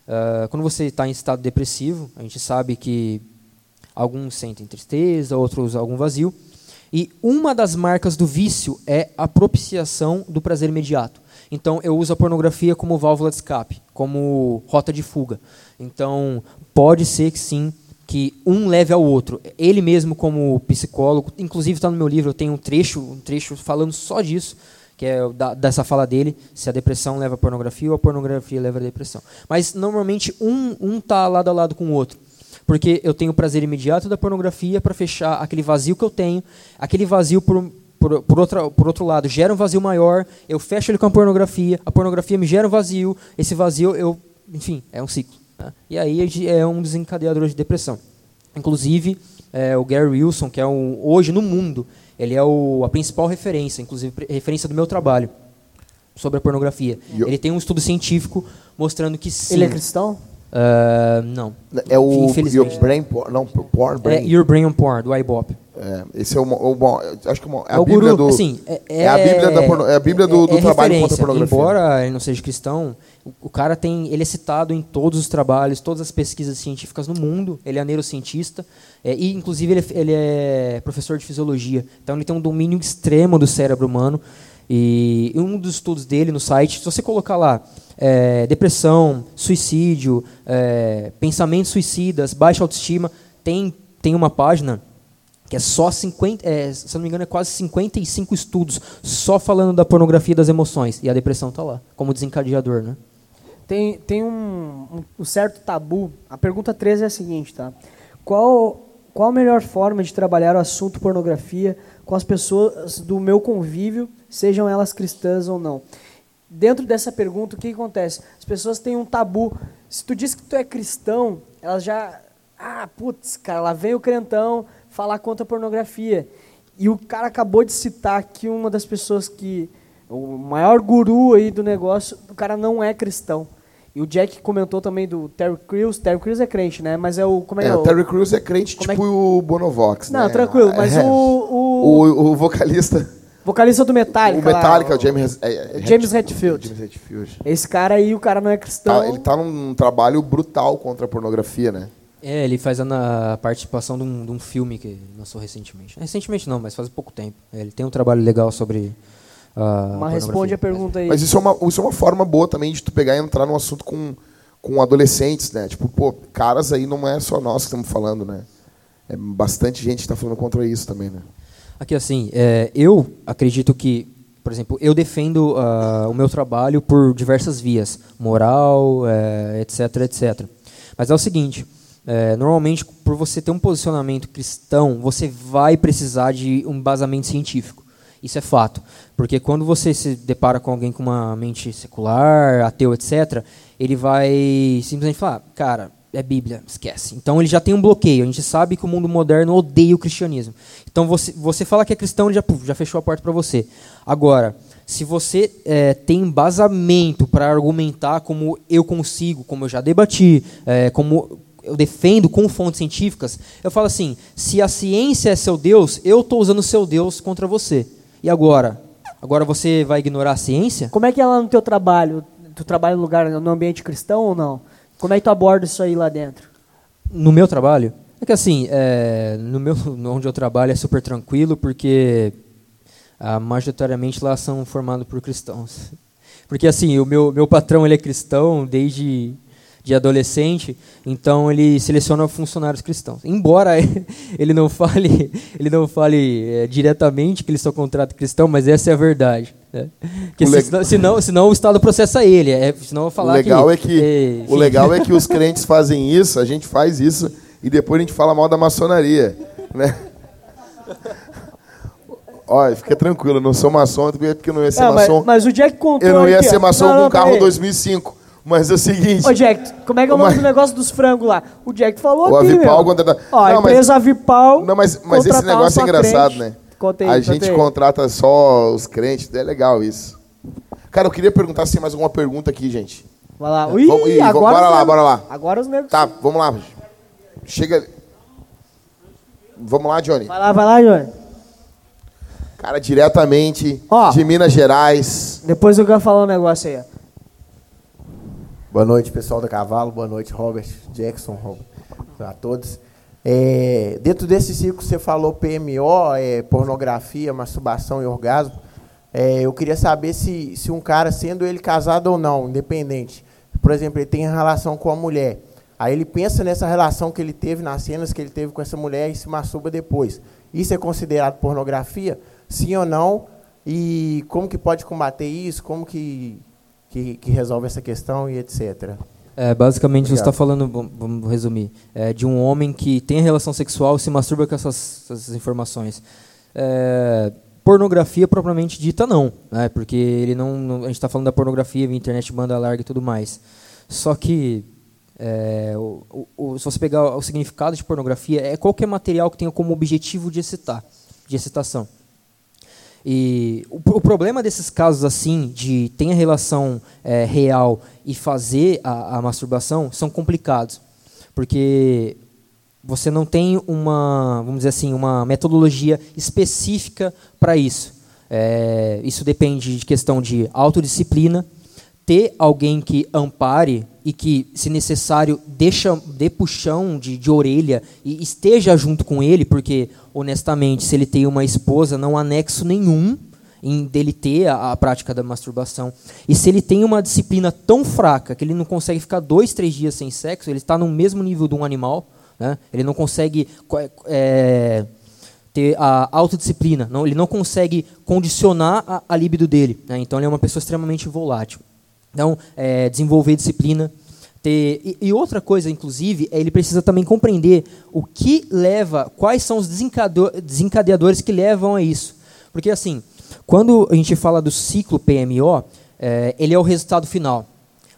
Uh, quando você está em estado depressivo, a gente sabe que alguns sentem tristeza, outros algum vazio. E uma das marcas do vício é a propiciação do prazer imediato. Então eu uso a pornografia como válvula de escape, como rota de fuga. Então pode ser que sim que um leve ao outro. Ele mesmo como psicólogo, inclusive está no meu livro, eu tenho um trecho, um trecho falando só disso, que é da, dessa fala dele, se a depressão leva à pornografia ou a pornografia leva à depressão. Mas normalmente um um tá lado a lado com o outro. Porque eu tenho o prazer imediato da pornografia para fechar aquele vazio que eu tenho, aquele vazio por, por, por, outra, por outro lado, gera um vazio maior, eu fecho ele com a pornografia, a pornografia me gera um vazio, esse vazio, eu, enfim, é um ciclo. Né? E aí é um desencadeador de depressão. Inclusive, é, o Gary Wilson, que é um, hoje no mundo, ele é o, a principal referência, inclusive referência do meu trabalho sobre a pornografia. Ele tem um estudo científico mostrando que sim. Ele é cristão? Uh, não. É o Your Brain Porn, não, Porn Brain. É Your Brain on Porn, do iBop. É, esse é o, o, acho que é, é a Bíblia do assim, é, é, a Bíblia da porno, é a Bíblia do, do é trabalho contra a pornografia. Embora ele não seja cristão, o, o, cara tem, ele é citado em todos os trabalhos, todas as pesquisas científicas no mundo. Ele é neurocientista é, e inclusive ele, ele é professor de fisiologia. Então ele tem um domínio extremo do cérebro humano. E um dos estudos dele no site, se você colocar lá é, depressão, suicídio, é, pensamentos suicidas, baixa autoestima, tem, tem uma página que é só 50, é, se não me engano, é quase 55 estudos só falando da pornografia das emoções. E a depressão está lá, como desencadeador, né? Tem, tem um, um, certo tabu. A pergunta 13 é a seguinte, tá? Qual, qual a melhor forma de trabalhar o assunto pornografia com as pessoas do meu convívio, sejam elas cristãs ou não? Dentro dessa pergunta, o que, acontece? As pessoas têm um tabu. Se tu diz que tu é cristão, elas já... Ah, putz, cara, lá vem o crentão falar contra a pornografia. E o cara acabou de citar que uma das pessoas que. O maior guru aí do negócio, o cara não é cristão. E o Jack comentou também do Terry Crews. Terry Crews é crente, né? Mas é o. Como é, é o Terry Crews é crente, Como tipo é que... o Bonovox. Não, né? tranquilo, mas é. o, o. O, o vocalista. Vocalista do Metallica. O Metallica, lá, o James, é, é, James Hetfield. James Hetfield. Esse cara aí, o cara não é cristão. Tá, ele tá num trabalho brutal contra a pornografia, né? É, ele faz a, a participação de um, de um, filme que lançou recentemente. Recentemente não, mas faz pouco tempo. É, ele tem um trabalho legal sobre. Uh, mas responde a pergunta aí. Mas isso é, uma, isso é uma forma boa também de tu pegar e entrar num assunto com, com adolescentes, né? Tipo, pô, caras aí não é só nós que estamos falando, né? É bastante gente que está falando contra isso também, né? Aqui, assim, é, eu acredito que, por exemplo, eu defendo uh, o meu trabalho por diversas vias, moral, é, etc, etc. Mas é o seguinte, é, normalmente, por você ter um posicionamento cristão, você vai precisar de um embasamento científico. Isso é fato. Porque quando você se depara com alguém com uma mente secular, ateu, etc., ele vai simplesmente falar, cara, é Bíblia, esquece. Então ele já tem um bloqueio. A gente sabe que o mundo moderno odeia o cristianismo. Então você, você fala que é cristão, já, já fechou a porta para você. Agora, se você é, tem embasamento para argumentar como eu consigo, como eu já debati, é, como eu defendo com fontes científicas, eu falo assim: se a ciência é seu Deus, eu estou usando seu Deus contra você. E agora? Agora você vai ignorar a ciência? Como é que é lá no teu trabalho? Tu trabalha no lugar, no ambiente cristão ou não? Como é que tu aborda isso aí lá dentro? No meu trabalho? É que assim, é, no meu, onde eu trabalho é super tranquilo, porque ah, majoritariamente lá são formados por cristãos. Porque assim, o meu, meu patrão ele é cristão desde de adolescente, então ele seleciona funcionários cristãos. Embora ele não fale, ele não fale é, diretamente que ele só contrata cristão, mas essa é a verdade. Né? Porque se, senão, senão, senão, o Estado processa ele. É, senão eu falar o legal que, é que é, o legal é que os crentes fazem isso, a gente faz isso e depois a gente fala mal da maçonaria, né? Olha, fica tranquilo, eu não sou maçom, porque eu não ia ser maçom. Mas, mas, o Jack contou. Eu não ia aqui, ser maçom não, com um carro 2005. Mas é o seguinte. Ô, Jack, como é que é o nome mas... do negócio dos frangos lá? O Jack falou o aqui, Avipal contrata... Ó, a empresa mas... Avipal. Não, mas, mas esse negócio é engraçado, crente. né? Contei, a contei. gente contrata só os crentes, é legal isso. Cara, eu queria perguntar se tem mais alguma pergunta aqui, gente. Vai lá. Ui, vamos, agora, bora lá, bora lá. Agora os negros. Tá, vamos lá. chega. Vamos lá, Johnny. Vai lá, vai lá, Johnny. Cara, diretamente de Minas Gerais. Depois eu quero falar um negócio aí. Boa noite, pessoal da Cavalo. Boa noite, Robert Jackson, Robert, a todos. É, dentro desse ciclo, você falou PMO, é, pornografia, masturbação e orgasmo. É, eu queria saber se, se um cara, sendo ele casado ou não, independente, por exemplo, ele tem relação com a mulher, aí ele pensa nessa relação que ele teve, nas cenas que ele teve com essa mulher e se masturba depois. Isso é considerado pornografia? Sim ou não? E como que pode combater isso? Como que, que, que resolve essa questão e etc. É, basicamente, você está Obrigado. falando, vam- vamos resumir, é, de um homem que tem relação sexual e se masturba com essas, essas informações. É, pornografia propriamente dita, não, né, porque ele não, não- a gente está falando da pornografia, internet, banda larga e tudo mais. Só que, é, o- o- se você pegar o significado de pornografia, é qualquer material que tenha como objetivo de excitar, de excitação. E o, o problema desses casos assim, de ter a relação é, real e fazer a, a masturbação, são complicados. Porque você não tem uma, vamos dizer assim, uma metodologia específica para isso. É, isso depende de questão de autodisciplina, ter alguém que ampare e que, se necessário, deixa, dê puxão de, de orelha e esteja junto com ele, porque, honestamente, se ele tem uma esposa, não há nexo nenhum em dele ter a, a prática da masturbação. E se ele tem uma disciplina tão fraca que ele não consegue ficar dois, três dias sem sexo, ele está no mesmo nível de um animal, né? ele não consegue co- é, ter a autodisciplina, não, ele não consegue condicionar a, a libido dele. né? Então ele é uma pessoa extremamente volátil. Então, é, desenvolver disciplina. Ter, e, e outra coisa, inclusive, é ele precisa também compreender o que leva, quais são os desencadeadores que levam a isso. Porque, assim, quando a gente fala do ciclo PMO, é, ele é o resultado final.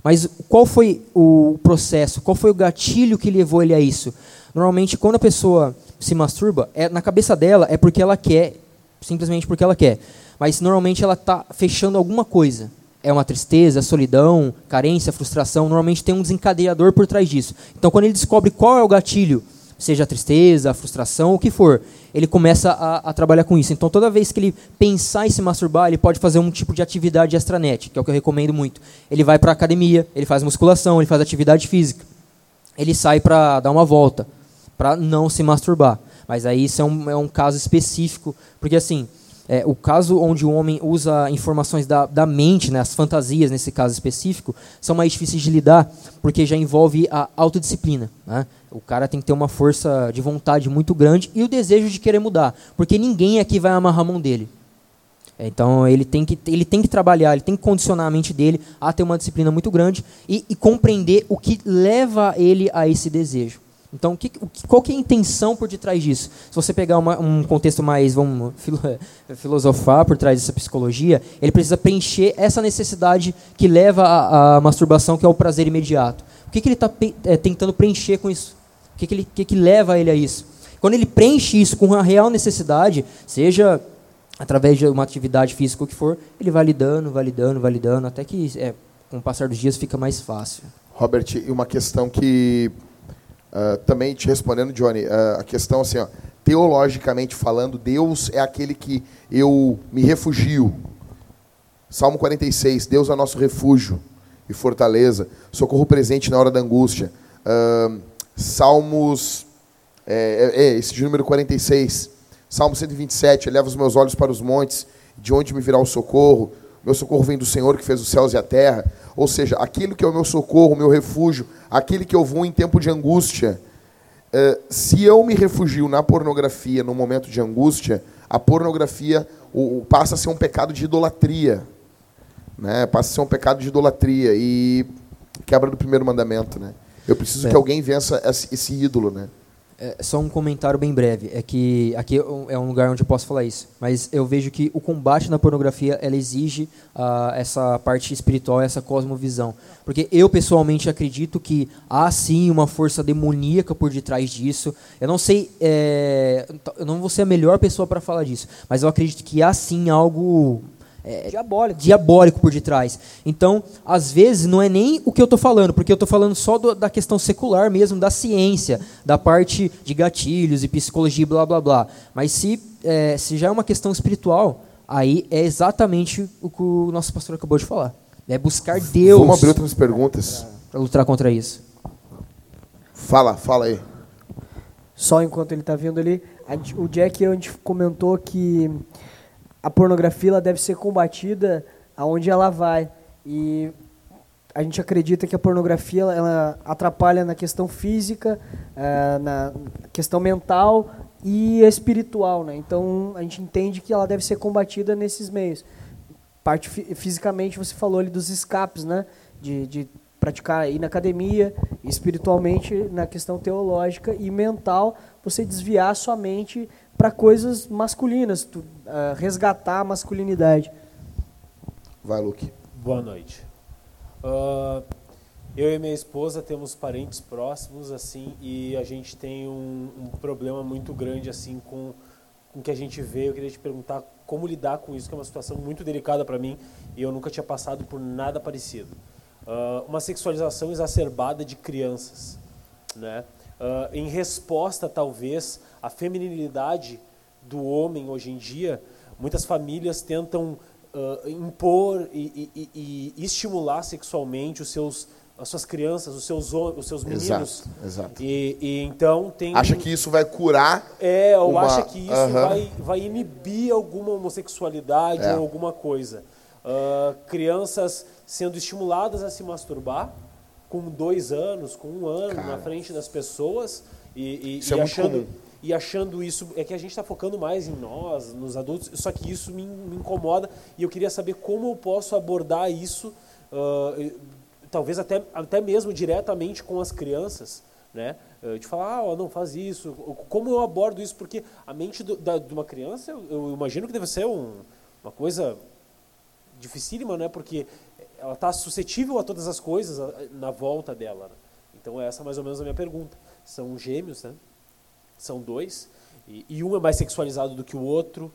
Mas qual foi o processo? Qual foi o gatilho que levou ele a isso? Normalmente, quando a pessoa se masturba, é, na cabeça dela é porque ela quer, simplesmente porque ela quer. Mas normalmente ela está fechando alguma coisa. É uma tristeza, solidão, carência, frustração. Normalmente tem um desencadeador por trás disso. Então, quando ele descobre qual é o gatilho, seja a tristeza, a frustração, o que for, ele começa a, a trabalhar com isso. Então, toda vez que ele pensar em se masturbar, ele pode fazer um tipo de atividade extranet, que é o que eu recomendo muito. Ele vai para a academia, ele faz musculação, ele faz atividade física. Ele sai para dar uma volta, para não se masturbar. Mas aí isso é um, é um caso específico, porque assim, é, o caso onde o homem usa informações da, da mente, né, as fantasias nesse caso específico, são mais difíceis de lidar, porque já envolve a autodisciplina. Né? O cara tem que ter uma força de vontade muito grande e o desejo de querer mudar, porque ninguém aqui vai amarrar a mão dele. É, Então ele tem, que, ele tem que trabalhar, ele tem que condicionar a mente dele a ter uma disciplina muito grande e, e compreender o que leva ele a esse desejo. Então, que, qual que é a intenção por detrás disso? Se você pegar uma- um contexto mais, vamos filo- filosofar por trás dessa psicologia, ele precisa preencher essa necessidade que leva à à masturbação, que é o prazer imediato. O que, que ele está tentando preencher com isso? O que, que, ele, que, que leva ele a isso? Quando ele preenche isso com uma real necessidade, seja através de uma atividade física ou o que for, ele vai lidando, vai lidando, vai lidando, até que é, com o passar dos dias fica mais fácil. Robert, e uma questão que ah, também te respondendo, Johnny, ah, a questão assim, ó, teologicamente falando, Deus é aquele que eu me refugio. Salmo 46, Deus é nosso refúgio e fortaleza, socorro presente na hora da angústia. Ah, Salmos, é, é, é, esse de número 46, Salmo 127, eleva os meus olhos para os montes, de onde me virá o socorro? Meu socorro vem do Senhor que fez os céus e a terra. Ou seja, aquilo que é o meu socorro, o meu refúgio, aquele que eu vou em tempo de angústia. Eh, se eu me refugio na pornografia no momento de angústia, a pornografia o- o- passa a ser um pecado de idolatria. Né? Passa a ser um pecado de idolatria e quebra do primeiro mandamento. Né? Eu preciso É. que alguém vença esse, esse ídolo. Né? É, só um comentário bem breve. É que aqui é um lugar onde eu posso falar isso. Mas eu vejo que o combate na pornografia ela exige ah, essa parte espiritual, essa cosmovisão. Porque eu pessoalmente acredito que há sim uma força demoníaca por detrás disso. Eu não sei, é, eu não vou ser a melhor pessoa para falar disso, mas eu acredito que há sim algo é, diabólico. diabólico por detrás. Então, às vezes, não é nem o que eu estou falando, porque eu estou falando só do, da questão secular mesmo, da ciência, da parte de gatilhos e psicologia, blá blá blá. Mas se, é, se já é uma questão espiritual, aí é exatamente o que o nosso pastor acabou de falar. É buscar Deus. Vamos abrir outras perguntas. Para lutar contra isso. Fala, fala aí. Só enquanto ele está vindo ali, o Jack a gente comentou que a pornografia deve ser combatida aonde ela vai. E a gente acredita que a pornografia ela atrapalha na questão física, uh, na questão mental e espiritual, né? Então a gente entende que ela deve ser combatida nesses meios. Parte fisicamente você falou ali dos escapes, né? De, de praticar ir na academia, espiritualmente na questão teológica e mental você desviar sua mente para coisas masculinas, tu, uh, resgatar a masculinidade. Vai, Luke. Boa noite. Uh, eu e minha esposa temos parentes próximos assim e a gente tem um, um problema muito grande assim com com o que a gente vê. Eu queria te perguntar como lidar com isso, que é uma situação muito delicada para mim e eu nunca tinha passado por nada parecido. Uh, uma sexualização exacerbada de crianças, né? Uh, em resposta, talvez, à feminilidade do homem hoje em dia, muitas famílias tentam uh, impor e, e, e, e, estimular sexualmente os seus, as suas crianças, os seus, os seus meninos. Exato, exato. E, então tem. Acha que isso vai curar? É, ou uma... acha que isso uhum. vai, vai inibir alguma homossexualidade é. ou alguma coisa. Uh, crianças sendo estimuladas a se masturbar com dois anos, com um ano Cara. na frente das pessoas e, e, isso e é achando muito e achando isso é que a gente está focando mais em nós, nos adultos. Só que isso me, me, incomoda e eu queria saber como eu posso abordar isso, uh, talvez até até mesmo diretamente com as crianças, né? De falar, ah, não faz isso. Como eu abordo isso? Porque a mente do, da, de uma criança, eu, eu imagino que deve ser um, uma coisa dificílima, né? Porque ela está suscetível a todas as coisas na volta dela. Né? Então essa é mais ou menos a minha pergunta. São gêmeos, né? São dois e, e um é mais sexualizado do que o outro,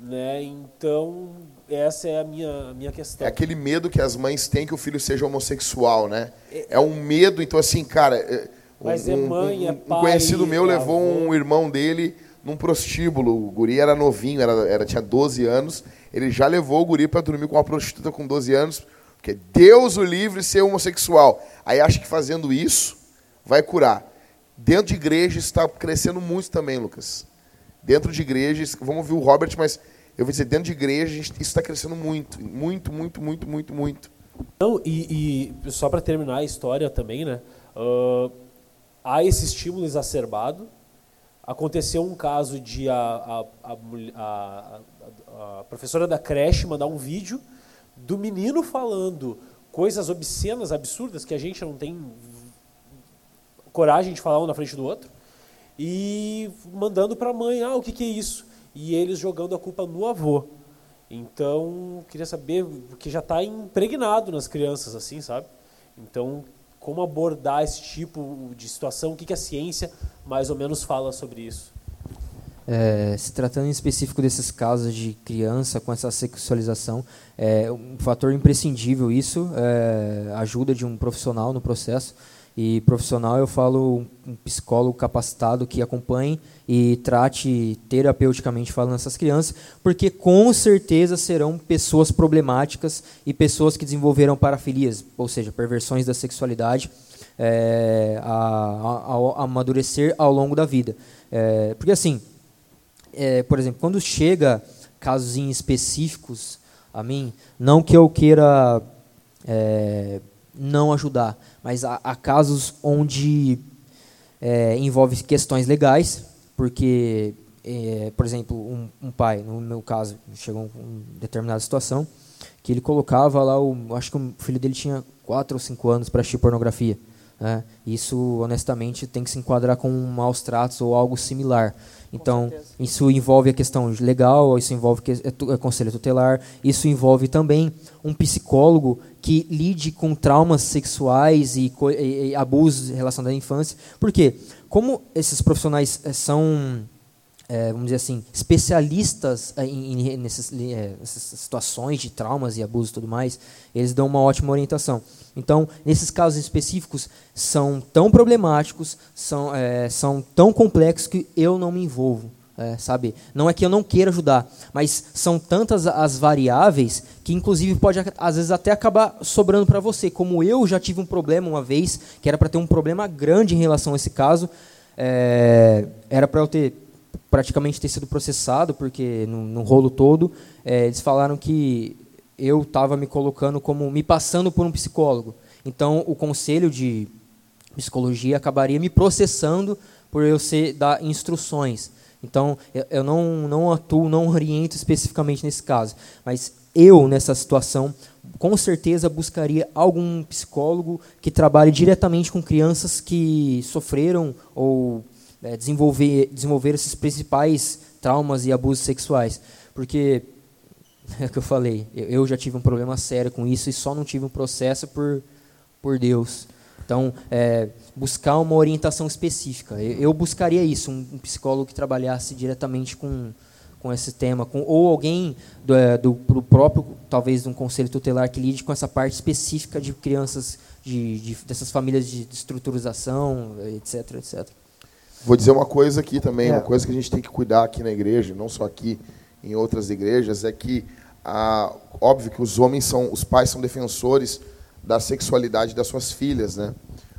né? Então essa é a minha a minha questão. É aquele medo que as mães têm que o filho seja homossexual, né? É, é um medo, então assim, cara. É, Mas é um, é mãe, um, é pai. Um conhecido meu levou avô. um irmão dele num prostíbulo. O guri era novinho, era, era tinha 12 anos. Ele já levou o guri para dormir com uma prostituta com 12 anos porque Deus o livre ser homossexual. Aí acha que fazendo isso vai curar. Dentro de igrejas está crescendo muito também, Lucas. Dentro de igrejas, vamos ouvir o Robert, mas eu vou dizer, dentro de igreja isso está crescendo muito, muito, muito, muito, muito, muito. Não, e, e só para terminar a história também, né? Uh, há esse estímulo exacerbado. Aconteceu um caso de a, a, a, a professora da creche mandar um vídeo do menino falando coisas obscenas, absurdas, que a gente não tem coragem de falar um na frente do outro, e mandando para a mãe, ah, o que, que é isso? E eles jogando a culpa no avô. Então, queria saber, porque já está impregnado nas crianças, assim, sabe? Então, como abordar esse tipo de situação? O que, que a ciência mais ou menos fala sobre isso? É, se tratando em específico desses casos de criança com essa sexualização, é um fator imprescindível isso, é, ajuda de um profissional no processo. E profissional eu falo um psicólogo capacitado que acompanhe e trate terapeuticamente falando essas crianças, porque com certeza serão pessoas problemáticas e pessoas que desenvolverão parafilias, ou seja, perversões da sexualidade, é, a, amadurecer ao longo da vida. É, porque assim, é, por exemplo, quando chega casos específicos a mim, não que eu queira é, não ajudar, mas há, há casos onde é, envolve questões legais, porque, é, por exemplo, um, um, pai, no meu caso, chegou uma determinada situação, que ele colocava lá, o, acho que o filho dele tinha 4 ou 5 anos para assistir pornografia. Né? Isso, honestamente, tem que se enquadrar com maus tratos ou algo similar. Então, isso envolve a questão legal, isso envolve é é conselho tutelar, isso envolve também um psicólogo que lide com traumas sexuais e, e, e abusos em relação à infância. Por quê? Como esses profissionais eh, são é, vamos dizer assim, especialistas é, em, em é, nessas situações de traumas e abusos e tudo mais, eles dão uma ótima orientação. Então, nesses casos específicos, são tão problemáticos, são, é, são tão complexos que eu não me envolvo. É, sabe? Não é que eu não queira ajudar, mas são tantas as variáveis que, inclusive, pode às vezes até acabar sobrando para você. Como eu já tive um problema uma vez, que era para ter um problema grande em relação a esse caso, é, era para eu ter praticamente ter sido processado, porque no, no rolo todo, é, eles falaram que eu estava me colocando como, me passando por um psicólogo. Então, o conselho de psicologia acabaria me processando por eu ser dar instruções. Então, eu não, não atuo, não oriento especificamente nesse caso. Mas eu, nessa situação, com certeza buscaria algum psicólogo que trabalhe diretamente com crianças que sofreram ou é, desenvolver, desenvolver esses principais traumas e abusos sexuais. Porque, é o que eu falei, eu já tive um problema sério com isso e só não tive um processo por, por Deus. Então, é, buscar uma orientação específica. Eu, eu buscaria isso, um, um, psicólogo que trabalhasse diretamente com, com esse tema, com, ou alguém do, é, do, do, próprio, talvez, de um conselho tutelar que lide com essa parte específica de crianças, de, de dessas famílias de, de estruturização, etc, etc. Vou dizer uma coisa aqui também, é. uma coisa que a gente tem que cuidar aqui na igreja, não só aqui, em outras igrejas, é que, ah, óbvio que os homens são, os pais são defensores da sexualidade das suas filhas, né?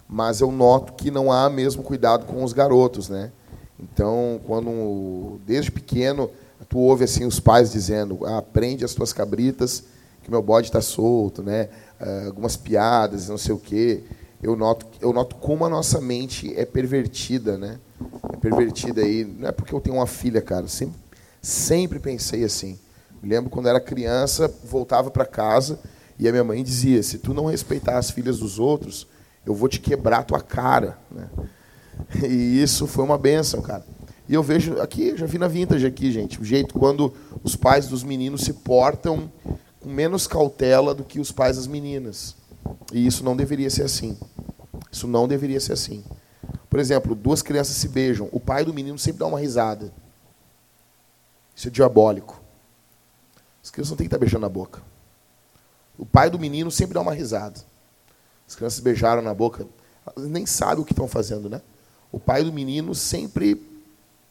Mas eu noto que não há mesmo cuidado com os garotos, né? Então, quando desde pequeno tu ouve assim os pais dizendo, ah, prende as tuas cabritas, que meu bode está solto, né? Ah, algumas piadas, não sei o quê. Eu noto, eu noto como a nossa mente é pervertida, né? É pervertida aí. Não é porque eu tenho uma filha, cara. Sempre, sempre pensei assim. Me lembro quando era criança, voltava para casa e a minha mãe dizia: se tu não respeitar as filhas dos outros, eu vou te quebrar tua cara. Né? E isso foi uma benção, cara. E eu vejo aqui, já vi na vintage aqui, gente, o jeito quando os pais dos meninos se portam com menos cautela do que os pais das meninas. E isso não deveria ser assim. Isso não deveria ser assim. Por exemplo, duas crianças se beijam, o pai do menino sempre dá uma risada. Isso é diabólico. As crianças não têm que estar beijando na boca. O pai do menino sempre dá uma risada. As crianças beijaram na boca, nem sabem o que estão fazendo, né? O pai do menino sempre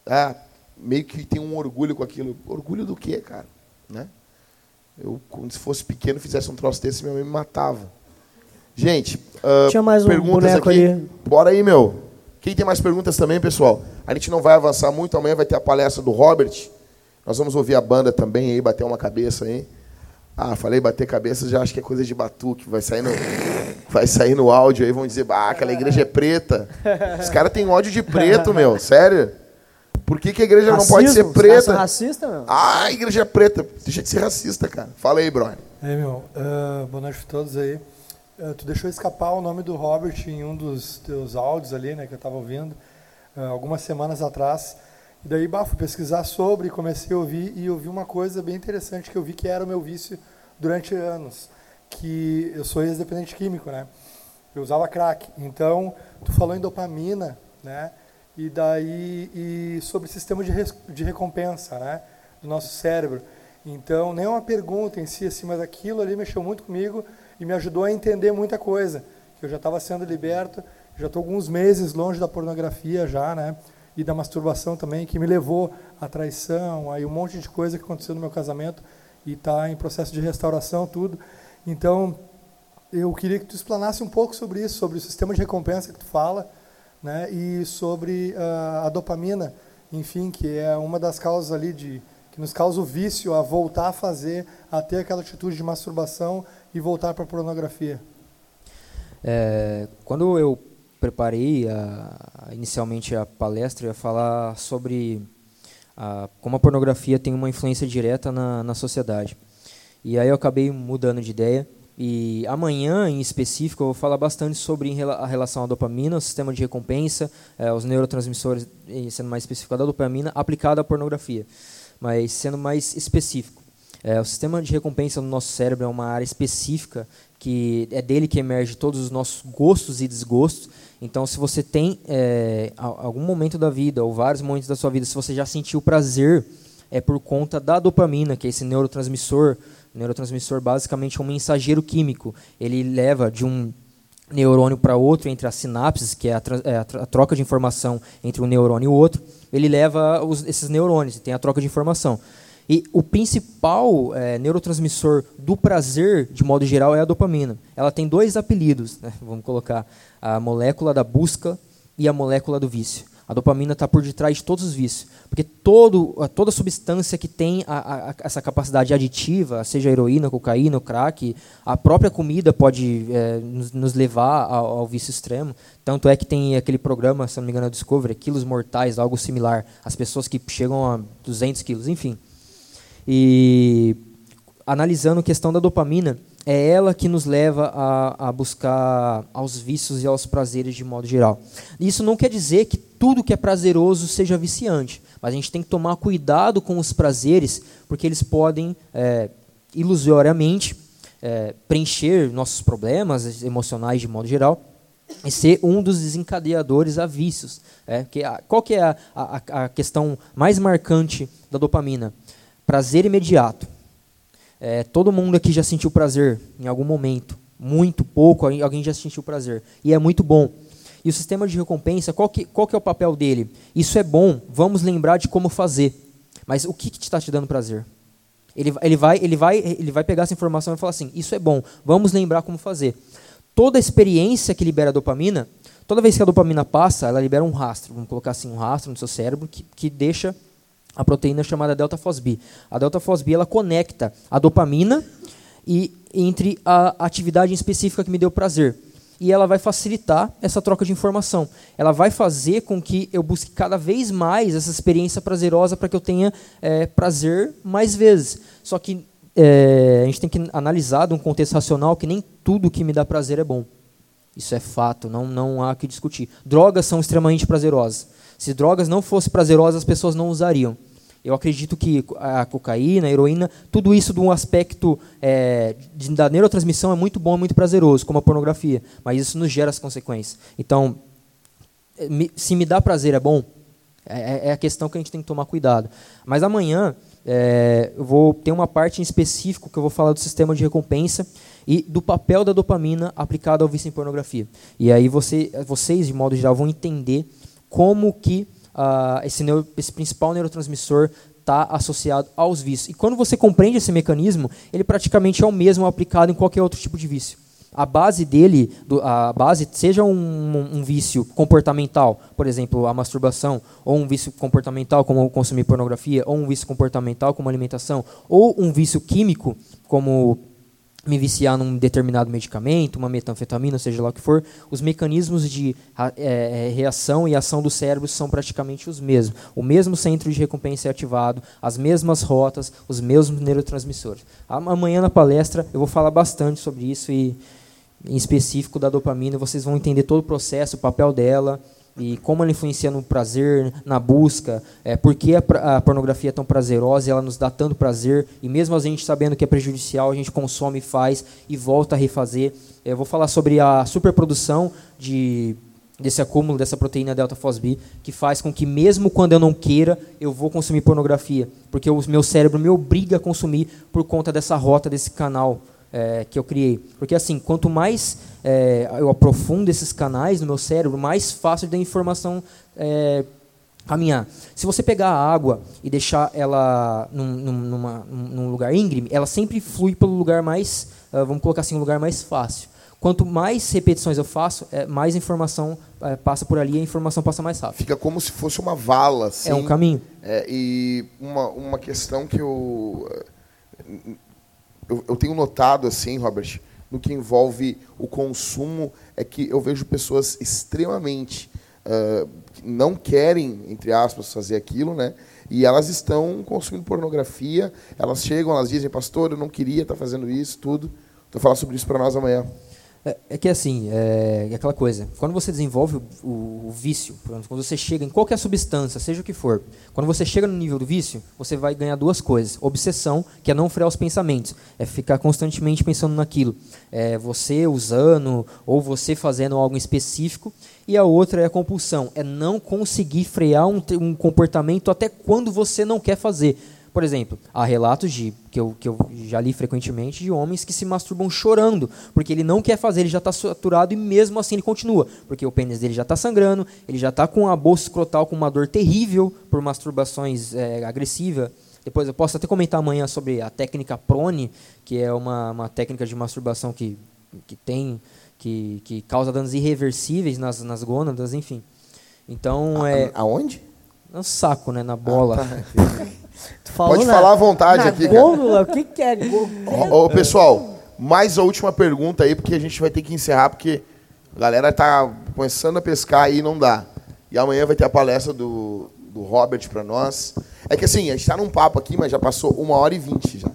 ah, meio que tem um orgulho com aquilo. Orgulho do quê, cara? Né? Eu, quando se fosse pequeno, fizesse um troço desse, minha mãe me matava. Gente, uh, Tinha mais um perguntas aqui. Ali. Bora aí, meu. Quem tem mais perguntas também, pessoal? A gente não vai avançar muito, amanhã vai ter a palestra do Robert. Nós vamos ouvir a banda também aí, bater uma cabeça aí. Ah, falei bater cabeça, já acho que é coisa de batuque. Vai sair no, vai sair no áudio aí, vão dizer, ah, aquela igreja é preta. Os caras têm ódio de preto, meu, sério. Por que, que a igreja Racismo? não pode ser preta? Os racista, meu? Ah, a igreja é preta. Deixa de ser racista, cara. Fala aí, brother. Aí, meu, uh, boa noite a todos aí. Uh, tu deixou escapar o nome do Robert em um dos teus áudios ali, né, que eu estava ouvindo, uh, algumas semanas atrás. E daí, bah, fui pesquisar sobre, comecei a ouvir e ouvi uma coisa bem interessante que eu vi que era o meu vício durante anos, que eu sou ex-dependente químico, né? Eu usava crack. Então, tu falou em dopamina, né? E daí e sobre sistema de, de recompensa, né? Do nosso cérebro. Então, nem é uma pergunta em si, assim, mas aquilo ali mexeu muito comigo e me ajudou a entender muita coisa. Eu já estava sendo liberto, já estou alguns meses longe da pornografia já, né? E da masturbação também, que me levou à traição, aí um monte de coisa que aconteceu no meu casamento e está em processo de restauração, tudo. Então, eu queria que tu explanasse um pouco sobre isso, sobre o sistema de recompensa que tu fala, né? E sobre uh, a dopamina, enfim, que é uma das causas ali de que nos causa o vício a voltar a fazer, a ter aquela atitude de masturbação e voltar para a pornografia? É, quando eu preparei a, inicialmente a palestra, eu ia falar sobre a, como a pornografia tem uma influência direta na, na sociedade. E aí eu acabei mudando de ideia. E amanhã, em específico, eu vou falar bastante sobre a relação à dopamina, o sistema de recompensa, é, os neurotransmissores, sendo mais específico da dopamina, aplicada à pornografia. Mas sendo mais específico. É, o sistema de recompensa no nosso cérebro é uma área específica que é dele que emerge todos os nossos gostos e desgostos. Então, se você tem é, algum momento da vida ou vários momentos da sua vida, se você já sentiu prazer, é por conta da dopamina, que é esse neurotransmissor. O neurotransmissor basicamente é um mensageiro químico. Ele leva de um neurônio para outro entre as sinapses, que é a, é a, troca de informação entre um neurônio e o outro. Ele leva os, esses neurônios, e tem a troca de informação. E o principal é, neurotransmissor do prazer, de modo geral, é a dopamina. Ela tem dois apelidos, né? vamos colocar a molécula da busca e a molécula do vício. A dopamina está por detrás de todos os vícios, porque todo, toda substância que tem a, a, essa capacidade aditiva, seja heroína, cocaína, crack, a própria comida pode é, nos, nos, levar ao, ao, vício extremo. Tanto é que tem aquele programa, se não me engano, é Discovery, Quilos Mortais, algo similar. As pessoas que chegam a 200 quilos, enfim. E analisando a questão da dopamina, é ela que nos leva a, a, buscar aos vícios e aos prazeres de modo geral. Isso não quer dizer que tudo que é prazeroso seja viciante, mas a gente tem que tomar cuidado com os prazeres, porque eles podem, é, ilusoriamente, é, preencher nossos problemas emocionais de modo geral e ser um dos desencadeadores a vícios. É, que a, qual que é a, a, a questão mais marcante da dopamina? Prazer imediato. É, todo mundo aqui já sentiu prazer em algum momento. Muito pouco, alguém já sentiu prazer. E é muito bom. E o sistema de recompensa, qual que, qual que é o papel dele? Isso é bom, vamos lembrar de como fazer. Mas o que está te dando prazer? Ele, ele, vai, ele, vai, ele vai pegar essa informação e falar assim: Isso é bom, vamos lembrar como fazer. Toda experiência que libera dopamina, toda vez que a dopamina passa, ela libera um rastro. Vamos colocar assim: um rastro no seu cérebro que, que deixa a proteína chamada delta fosb. A delta fosb ela conecta a dopamina e entre a atividade específica que me deu prazer. E ela vai facilitar essa troca de informação. Ela vai fazer com que eu busque cada vez mais essa experiência prazerosa para que eu tenha é, prazer mais vezes. Só que é, a gente tem que analisar de um contexto racional que nem tudo que me dá prazer é bom. Isso é fato, não, não há que discutir. Drogas são extremamente prazerosas. Se drogas não fossem prazerosas, as pessoas não usariam. Eu acredito que a cocaína, a heroína, tudo isso de um aspecto é, da neurotransmissão é muito bom, muito prazeroso, como a pornografia. Mas isso nos gera as consequências. Então, é, se me dá prazer é bom, é, é, a questão que a gente tem que tomar cuidado. Mas amanhã é, eu vou ter uma parte em específico que eu vou falar do sistema de recompensa e do papel da dopamina aplicado ao vício em pornografia. E aí você, vocês, de modo geral, vão entender como que uh, esse, esse principal neurotransmissor está associado aos vícios. E quando você compreende esse mecanismo, ele praticamente é o mesmo aplicado em qualquer outro tipo de vício. A base dele, a base, seja um, um, vício comportamental, por exemplo, a masturbação, ou um vício comportamental como consumir pornografia, ou um vício comportamental como alimentação, ou um vício químico como me viciar num determinado medicamento, uma metanfetamina, seja lá o que for, os mecanismos de é, reação e ação do cérebro são praticamente os mesmos. O mesmo centro de recompensa é ativado, as mesmas rotas, os mesmos neurotransmissores. Amanhã na palestra eu vou falar bastante sobre isso e em específico da dopamina, vocês vão entender todo o processo, o papel dela, e como ela influencia no prazer, na busca, é, por que a, a, pornografia é tão prazerosa e ela nos dá tanto prazer, e mesmo a gente sabendo que é prejudicial, a gente consome, faz e volta a refazer. Eu vou falar sobre a superprodução de, desse acúmulo dessa proteína delta fosb, que faz com que mesmo quando eu não queira, eu vou consumir pornografia, porque o meu cérebro me obriga a consumir por conta dessa rota, desse canal é, que eu criei. Porque assim, quanto mais é, eu aprofundo esses canais no meu cérebro, mais fácil da informação é, caminhar. Se você pegar a água e deixar ela num, numa, num lugar íngreme, ela sempre flui pelo lugar mais, uh, vamos colocar assim, um lugar mais fácil. Quanto mais repetições eu faço, é, mais informação é, passa por ali e a informação passa mais rápido. Fica como se fosse uma vala. Assim, é um caminho. É, e uma, uma questão que eu eu, eu tenho notado assim, Robert, no que envolve o consumo, é que eu vejo pessoas extremamente uh, não querem, entre aspas, fazer aquilo, né? E elas estão consumindo pornografia, elas chegam, elas dizem, pastor, eu não queria estar fazendo isso, tudo. Então, falar sobre isso para nós amanhã. É, é que assim, é, é aquela coisa. Quando você desenvolve o, o, o vício, quando você chega em qualquer substância, seja o que for, quando você chega no nível do vício, você vai ganhar duas coisas: obsessão, que é não frear os pensamentos, é ficar constantemente pensando naquilo, é você usando ou você fazendo algo específico, e a outra é a compulsão, é não conseguir frear um, um comportamento até quando você não quer fazer. Por exemplo, há relatos de que eu, que eu já li frequentemente de homens que se masturbam chorando, porque ele não quer fazer, ele já está saturado e mesmo assim ele continua, porque o pênis dele já está sangrando, ele já está com a bolsa escrotal com uma dor terrível por masturbações é, agressiva. Depois eu posso até comentar amanhã sobre a técnica prone, que é uma, uma técnica de masturbação que, que tem que, que causa danos irreversíveis nas, nas gônadas, enfim. Então A- é Aonde? No saco, né, na bola. Tu falou Pode na- falar à vontade na aqui, cara. gôndola, o que, que é? Ô, pessoal, mais a última pergunta aí, porque a gente vai ter que encerrar, porque a galera tá começando a pescar aí e não dá. E amanhã vai ter a palestra do, do Robert para nós. É que assim, a gente tá num papo aqui, mas já passou uma hora e vinte já.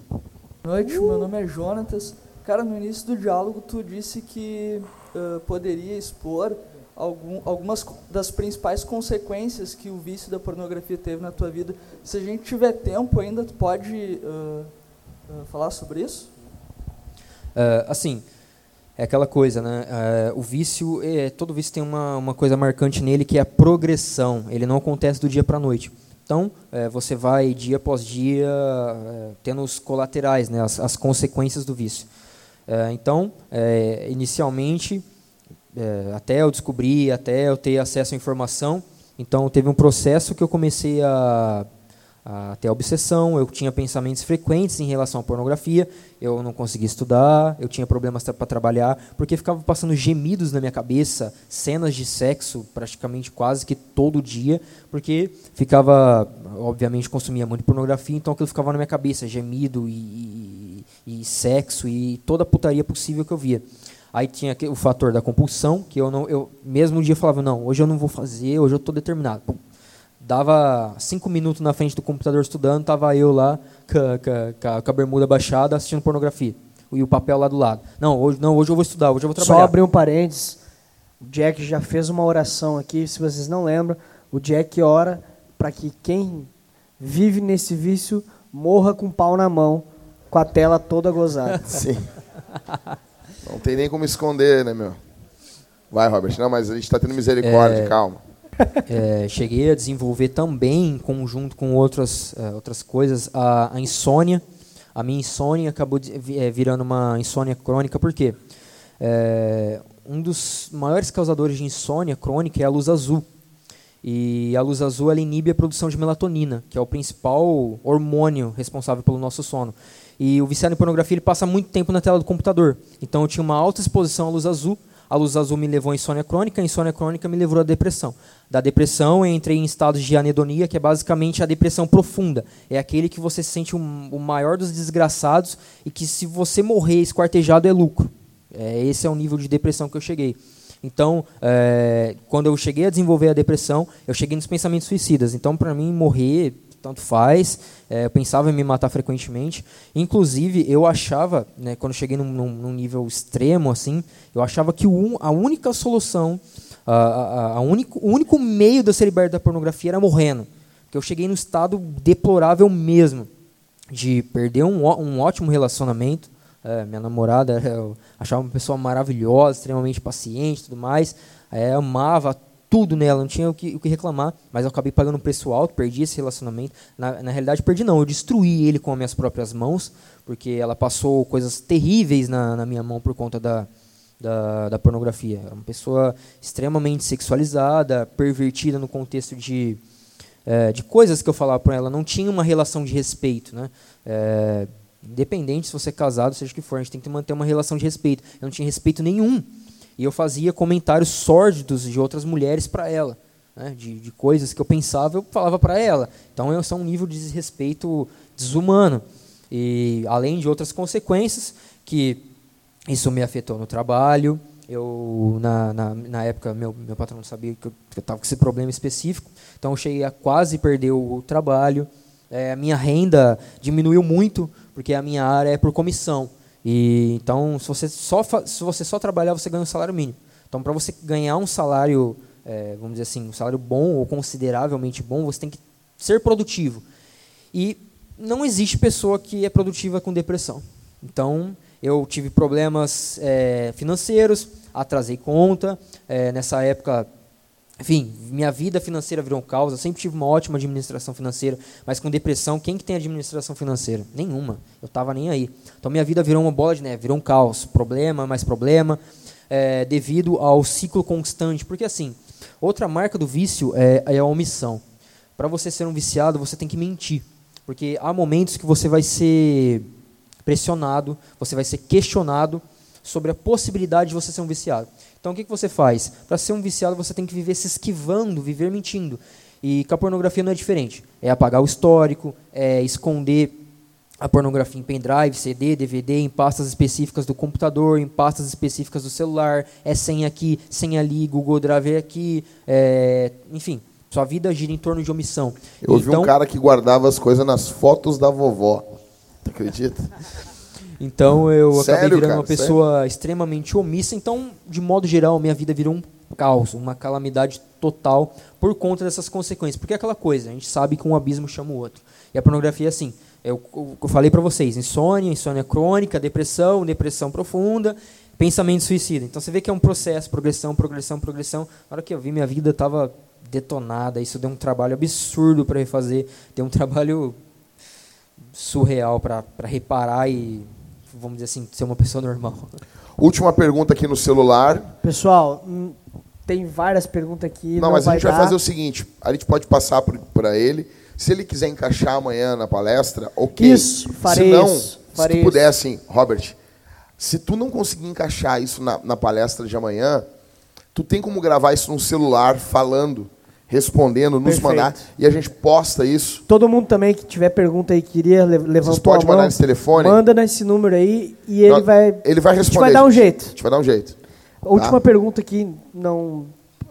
Boa noite, meu nome é Jonatas. Cara, no início do diálogo tu disse que ah, poderia expor algum, algumas das principais consequências que o vício da pornografia teve na tua vida. Se a gente tiver tempo ainda, tu pode ah, ah, falar sobre isso? É, assim, é aquela coisa, né? É, o vício, é, todo vício tem uma, uma coisa marcante nele que é a progressão. Ele não acontece do dia para a noite. Então, é, você vai dia após dia é, tendo os colaterais, né? as, as consequências do vício. É, então, é, inicialmente, é, até eu descobrir, até eu ter acesso à informação, então teve um processo que eu comecei a, a ter obsessão, eu tinha pensamentos frequentes em relação à pornografia, eu não conseguia estudar, eu tinha problemas para trabalhar, porque ficava passando gemidos na minha cabeça, cenas de sexo praticamente quase que todo dia, porque ficava, obviamente, consumia muito pornografia, então aquilo ficava na minha cabeça, gemido e, e, e sexo e toda a putaria possível que eu via. Aí tinha o fator da compulsão, que eu não, eu mesmo um dia falava não, hoje eu não vou fazer, hoje eu estou determinado. Pum. Dava cinco minutos na frente do computador estudando, tava eu lá com a- com a- com a, com a bermuda baixada assistindo pornografia e o papel lá do lado. Não, hoje não, hoje eu vou estudar, hoje eu vou Só trabalhar. abrir um parênteses. O Jack já fez uma oração aqui, se vocês não lembram. O Jack ora para que quem vive nesse vício morra com o pau na mão, com a tela toda gozada. Sim. Não tem nem como esconder, né, meu? Vai, Robert. Não, mas a gente tá tendo misericórdia, É. calma. É, cheguei a desenvolver também, em conjunto com outras, eh, outras coisas, a, a insônia. A minha insônia acabou de- eh, virando uma insônia crônica, por quê? É, um dos maiores causadores de insônia crônica é a luz azul. E a luz azul ela inibe a produção de melatonina, que é o principal hormônio responsável pelo nosso sono. E o viciado em pornografia ele passa muito tempo na tela do computador. Então eu tinha uma alta exposição à luz azul. A luz azul me levou à insônia crônica, a insônia crônica me levou à depressão. Da depressão eu entrei em estados de anedonia, que é basicamente a depressão profunda. É aquele que você se sente o maior dos desgraçados e que se você morrer esquartejado é lucro. É, esse é o nível de depressão que eu cheguei. Então, é, quando eu cheguei a desenvolver a depressão, eu cheguei nos pensamentos suicidas. Então, para mim, morrer tanto faz. É, eu pensava em me matar frequentemente. Inclusive, eu achava, né, quando cheguei num, num- nível extremo, assim, eu achava que o a única solução, a, a, a único, o único meio de eu ser liberto da pornografia era morrendo. Porque eu cheguei num estado deplorável mesmo de perder um, um ótimo relacionamento. É, minha namorada, eu achava uma pessoa maravilhosa, extremamente paciente tudo mais. É, amava tudo nela, não tinha o que, o que reclamar, mas eu acabei pagando um preço alto, perdi esse relacionamento. Na, na realidade, perdi não, eu destruí ele com as minhas próprias mãos, porque ela passou coisas terríveis na, na minha mão por conta da, da, da pornografia. Era uma pessoa extremamente sexualizada, pervertida no contexto de, é, de coisas que eu falava para ela, não tinha uma relação de respeito, né? É, independente se você é casado, seja o que for, a gente tem que manter uma relação de respeito. Eu não tinha respeito nenhum. E eu fazia comentários sórdidos de outras mulheres para ela, né? de, de coisas que eu pensava, eu falava para ela. Então, isso é um nível de desrespeito desumano. E além de outras consequências, que isso me afetou no trabalho. Eu, na, na, na época, meu, meu patrão não sabia que eu estava com esse problema específico, então eu cheguei a quase perder o trabalho. É, a minha renda diminuiu muito, porque a minha área é por comissão. E então, se você só se você só trabalhar, você ganha um salário mínimo. Então, para você ganhar um salário, é, vamos dizer assim, um salário bom ou consideravelmente bom, você tem que ser produtivo. E não existe pessoa que é produtiva com depressão. Então, eu tive problemas é, financeiros, atrasei conta. é, nessa época, enfim, minha vida financeira virou um caos. Eu sempre tive uma ótima administração financeira, mas com depressão, quem que tem administração financeira? Nenhuma. Eu estava nem aí. Então, minha vida virou uma bola de neve, virou um caos. Problema, mais problema, é, devido ao ciclo constante. Porque, assim, outra marca do vício é, é a omissão. Para você ser um viciado, você tem que mentir. Porque há momentos que você vai ser pressionado, você vai ser questionado sobre a possibilidade de você ser um viciado. Então, o que, que você faz? Para ser um viciado, você tem que viver se esquivando, viver mentindo. E com a pornografia não é diferente. É apagar o histórico, é esconder a pornografia em pendrive, CD, DVD, em pastas específicas do computador, em pastas específicas do celular, é senha aqui, senha ali, Google Drive aqui, é, enfim, sua vida gira em torno de omissão. Eu ouvi então, um cara que guardava as coisas nas fotos da vovó. Tu acredita? Então eu acabei Sério, virando cara? uma pessoa extremamente omissa. Então, de modo geral, minha vida virou um caos, uma calamidade total por conta dessas consequências. Porque é aquela coisa, a gente sabe que um abismo chama o outro. E a pornografia é assim. Eu, eu, eu falei para vocês, insônia, insônia crônica, depressão, depressão profunda, pensamento suicida. Então você vê que é um processo, progressão, progressão, progressão. Na hora que eu vi, minha vida estava detonada. Isso deu um trabalho absurdo para refazer. Deu um trabalho surreal para reparar e, vamos dizer assim, ser uma pessoa normal. Última pergunta aqui no celular. Pessoal, hum, tem várias perguntas aqui. Não, Não, mas a gente vai dar. fazer o seguinte: a gente pode passar para ele. Se ele quiser encaixar amanhã na palestra, ok. Isso, farei se não, isso, farei se tu puder, assim, Robert, se tu não conseguir encaixar isso na, na palestra de amanhã, tu tem como gravar isso no celular, falando, respondendo, nos Perfeito. mandar, e a gente posta isso. Todo mundo também que tiver pergunta aí, queria le levantar pode a mão, mandar nesse telefone? Manda nesse número aí e ele Nós- vai... Ele vai A gente responder. vai dar um jeito. A gente vai dar um jeito. A última Tá. pergunta aqui, não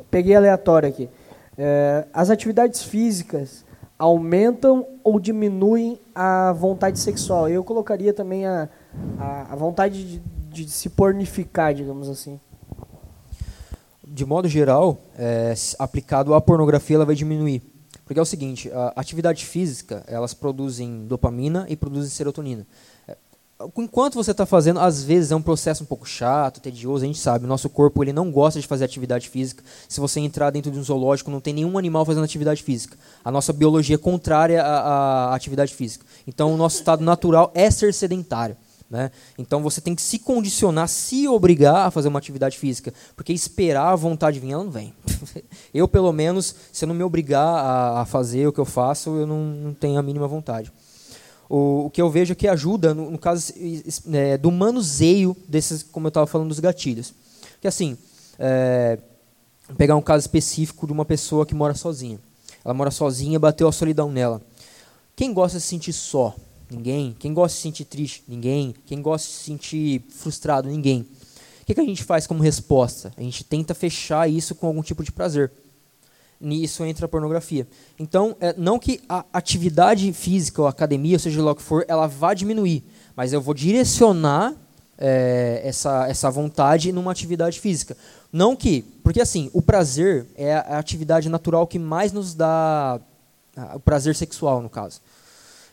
peguei aleatório aqui. É, as atividades físicas aumentam ou diminuem a vontade sexual? Eu colocaria também a, a, a vontade de, de se pornificar, digamos assim. De modo geral, é, aplicado à pornografia, ela vai diminuir. Porque é o seguinte, a atividade física, elas produzem dopamina e produzem serotonina. É, Enquanto você está fazendo, às vezes é um processo um pouco chato, tedioso, a gente sabe, nosso corpo ele não gosta de fazer atividade física. Se você entrar dentro de um zoológico, não tem nenhum animal fazendo atividade física. A nossa biologia é contrária à, à atividade física. Então, o nosso estado natural é ser sedentário. Né? Então você tem que se condicionar, se obrigar a fazer uma atividade física, porque esperar a vontade vir, ela não vem. eu, pelo menos, se eu não me obrigar a, fazer o que eu faço, eu não, tenho a mínima vontade. O, que eu vejo é que ajuda, no, no caso é, do manuseio desses, como eu estava falando, dos gatilhos. Que assim, é, pegar um caso específico de uma pessoa que mora sozinha. Ela mora sozinha, bateu a solidão nela. Quem gosta de se sentir só? Ninguém. Quem gosta de se sentir triste? Ninguém. Quem gosta de se sentir frustrado? Ninguém. O que, que a gente faz como resposta? A gente tenta fechar isso com algum tipo de prazer. Nisso entra a pornografia. Então, é, não que a atividade física ou academia, ou seja lá o que for, ela vá diminuir, mas eu vou direcionar é, essa, essa vontade numa atividade física. Não que, porque assim, o prazer é a atividade natural que mais nos dá, o prazer sexual, no caso.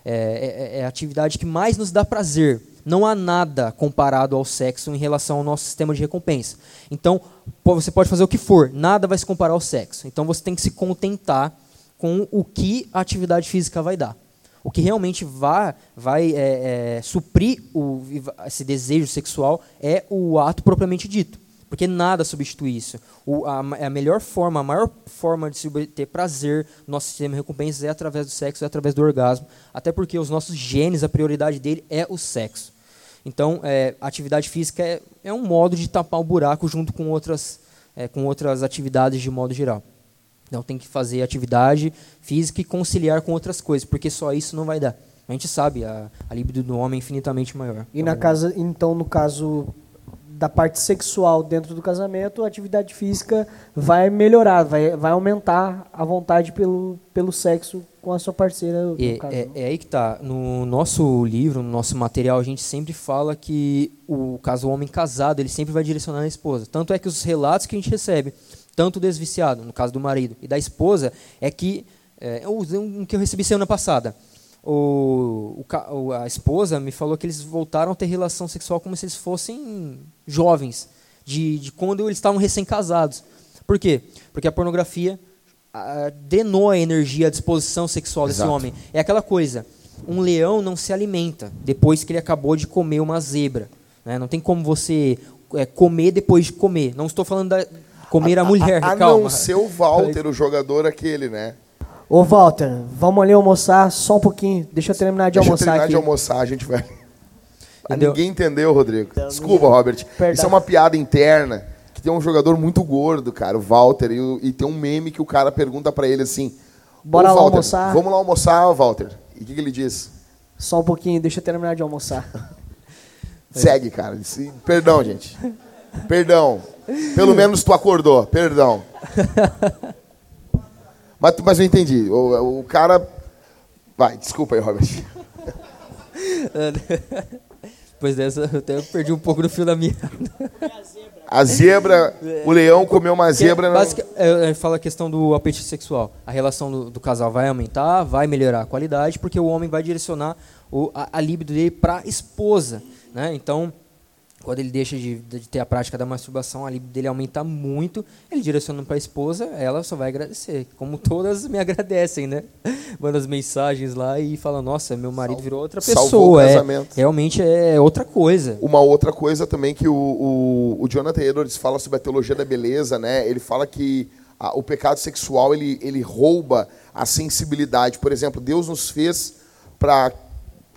É, é- é a atividade que mais nos dá prazer. Não há nada comparado ao sexo em relação ao nosso sistema de recompensa. Então, você pode fazer o que for, nada vai se comparar ao sexo. Então, você tem que se contentar com o que a atividade física vai dar. O que realmente vai, vai é, é, suprir o, esse desejo sexual é o ato propriamente dito. Porque nada substitui isso. O, a, a melhor forma, a maior forma de se obter prazer no nosso sistema de recompensas é através do sexo, é através do orgasmo. Até porque os nossos genes, a prioridade dele é o sexo. Então, é, a atividade física é, é um modo de tapar o buraco junto com outras, é, com outras atividades de modo geral. Então, tem que fazer atividade física e conciliar com outras coisas, porque só isso não vai dar. A gente sabe, a, a libido do homem é infinitamente maior. E na Então, casa, então, no caso da parte sexual dentro do casamento, a atividade física vai melhorar, vai, vai aumentar a vontade pelo, pelo sexo com a sua parceira. no É, caso, é, é aí que tá. No nosso livro, no nosso material, a gente sempre fala que o caso o homem casado, ele sempre vai direcionar a esposa. Tanto é que os relatos que a gente recebe, tanto do desviciado, no caso do marido, e da esposa, é que. É, um que eu recebi semana passada. O, o a esposa me falou que eles voltaram a ter relação sexual como se eles fossem jovens, de, de quando eles estavam recém-casados. Por quê? Porque a pornografia drenou a energia, a disposição sexual desse Exato. homem. É aquela coisa, um leão não se alimenta depois que ele acabou de comer uma zebra. né? Não tem como você é, comer depois de comer. Não estou falando da comer a, mulher, A, a calma. não ser o Walter, o jogador aquele, né? Ô, Walter, vamos ali almoçar só um pouquinho. Deixa eu terminar de Deixa eu almoçar terminar aqui. de almoçar, a gente vai. Entendeu? ninguém entendeu, Rodrigo. Desculpa, Robert. Perdão. Isso é uma piada interna. Que tem um jogador muito gordo, cara, o Walter, e, e tem um meme que o cara pergunta pra ele assim: Bora "Ô, lá Walter, almoçar?" Vamos lá almoçar, Walter. E o que, que ele diz? Só um pouquinho, deixa eu terminar de almoçar. Segue, cara. Perdão, gente. Perdão. Pelo menos tu acordou. Perdão. Mas, mas eu entendi. O, o cara. Vai, desculpa aí, Robert. Depois dessa, eu até perdi um pouco do fio da minha. A zebra, o leão comeu uma é zebra. não- basica- é, é, fala a questão do apetite sexual. A relação do, do casal vai aumentar, vai melhorar a qualidade, porque o homem vai direcionar o, a, a libido dele para a esposa. Né? Então, quando ele deixa de, de ter a prática da masturbação, a libido dele aumenta muito, ele direciona para a esposa, ela só vai agradecer. Como todas me agradecem, né? Manda as mensagens lá e fala, nossa, meu marido virou outra salvou o pessoa. É, realmente é outra coisa. Uma outra coisa também que o, o, o Jonathan Edwards fala sobre a teologia da beleza, né? Ele fala que a- o pecado sexual ele, ele rouba a sensibilidade. Por exemplo, Deus nos fez para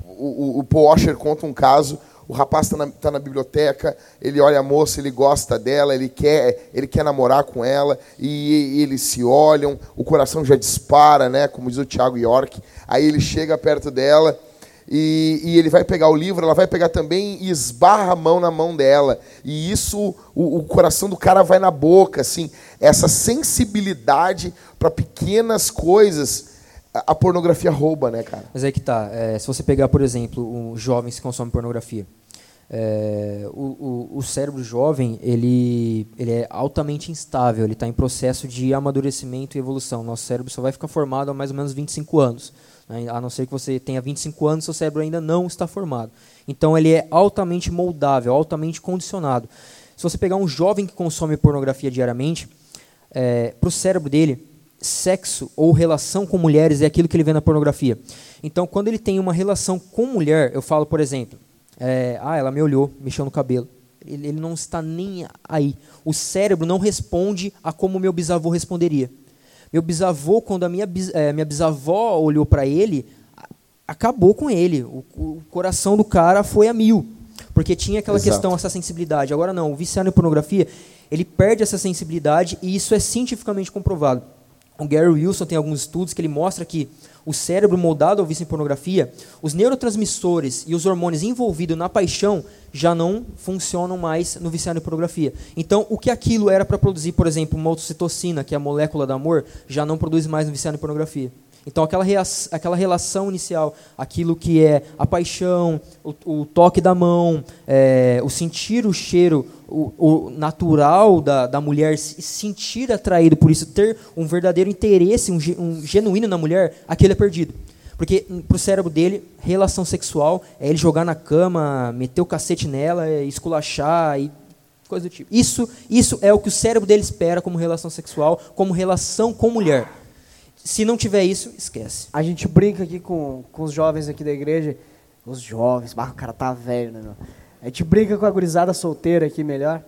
o, o, o Paul Washer conta um caso. O rapaz está na, tá na biblioteca, ele olha a moça, ele gosta dela, ele quer, ele quer namorar com ela, e, e eles se olham, o coração já dispara, né? Como diz o Tiago York. Aí ele chega perto dela, e, e ele vai pegar o livro, ela vai pegar também e esbarra a mão na mão dela. E isso, o, o coração do cara vai na boca, assim. Essa sensibilidade para pequenas coisas, a, pornografia rouba, né, cara? Mas aí que tá. é, se você pegar, por exemplo, os jovens que consomem pornografia, é, o, o, o cérebro jovem ele, ele é altamente instável, ele está em processo de amadurecimento e evolução. Nosso cérebro só vai ficar formado há mais ou menos 25 anos. né? A não ser que você tenha 25 anos, seu cérebro ainda não está formado. Então ele é altamente moldável, altamente condicionado. Se você pegar um jovem que consome pornografia diariamente, para o cérebro dele, sexo ou relação com mulheres é aquilo que ele vê na pornografia. Então, quando ele tem uma relação com mulher, eu falo, por exemplo, é, ah, ela me olhou, mexeu no cabelo. Ele, ele não está nem aí. O cérebro não responde a como meu bisavô responderia. Meu bisavô, quando a minha, eh, minha bisavó olhou para ele, acabou com ele. O, o coração do cara foi a mil. Porque tinha aquela Exato. questão, essa sensibilidade. Agora não, o viciado em pornografia, ele perde essa sensibilidade e isso é cientificamente comprovado. O Gary Wilson tem alguns estudos que ele mostra que o cérebro moldado ao vício em pornografia, os neurotransmissores e os hormônios envolvidos na paixão já não funcionam mais no viciado em pornografia. Então, o que aquilo era para produzir, por exemplo, uma ocitocina, que é a molécula do amor, já não produz mais no viciado em pornografia. Então, aquela, aquela relação inicial, aquilo que é a paixão, o, o toque da mão, é, o sentir o cheiro, o, o natural da, da mulher, se sentir atraído por isso, ter um verdadeiro interesse, um, um genuíno na mulher, aquilo é perdido. Porque para o cérebro dele, relação sexual é ele jogar na cama, meter o cacete nela, é esculachar e coisa do tipo. Isso, isso é o que o cérebro dele espera como relação sexual, como relação com mulher. Se não tiver isso, esquece. A gente brinca aqui com, com os jovens aqui da igreja. Os jovens, o cara tá velho, né, meu? A gente brinca com a gurizada solteira aqui melhor.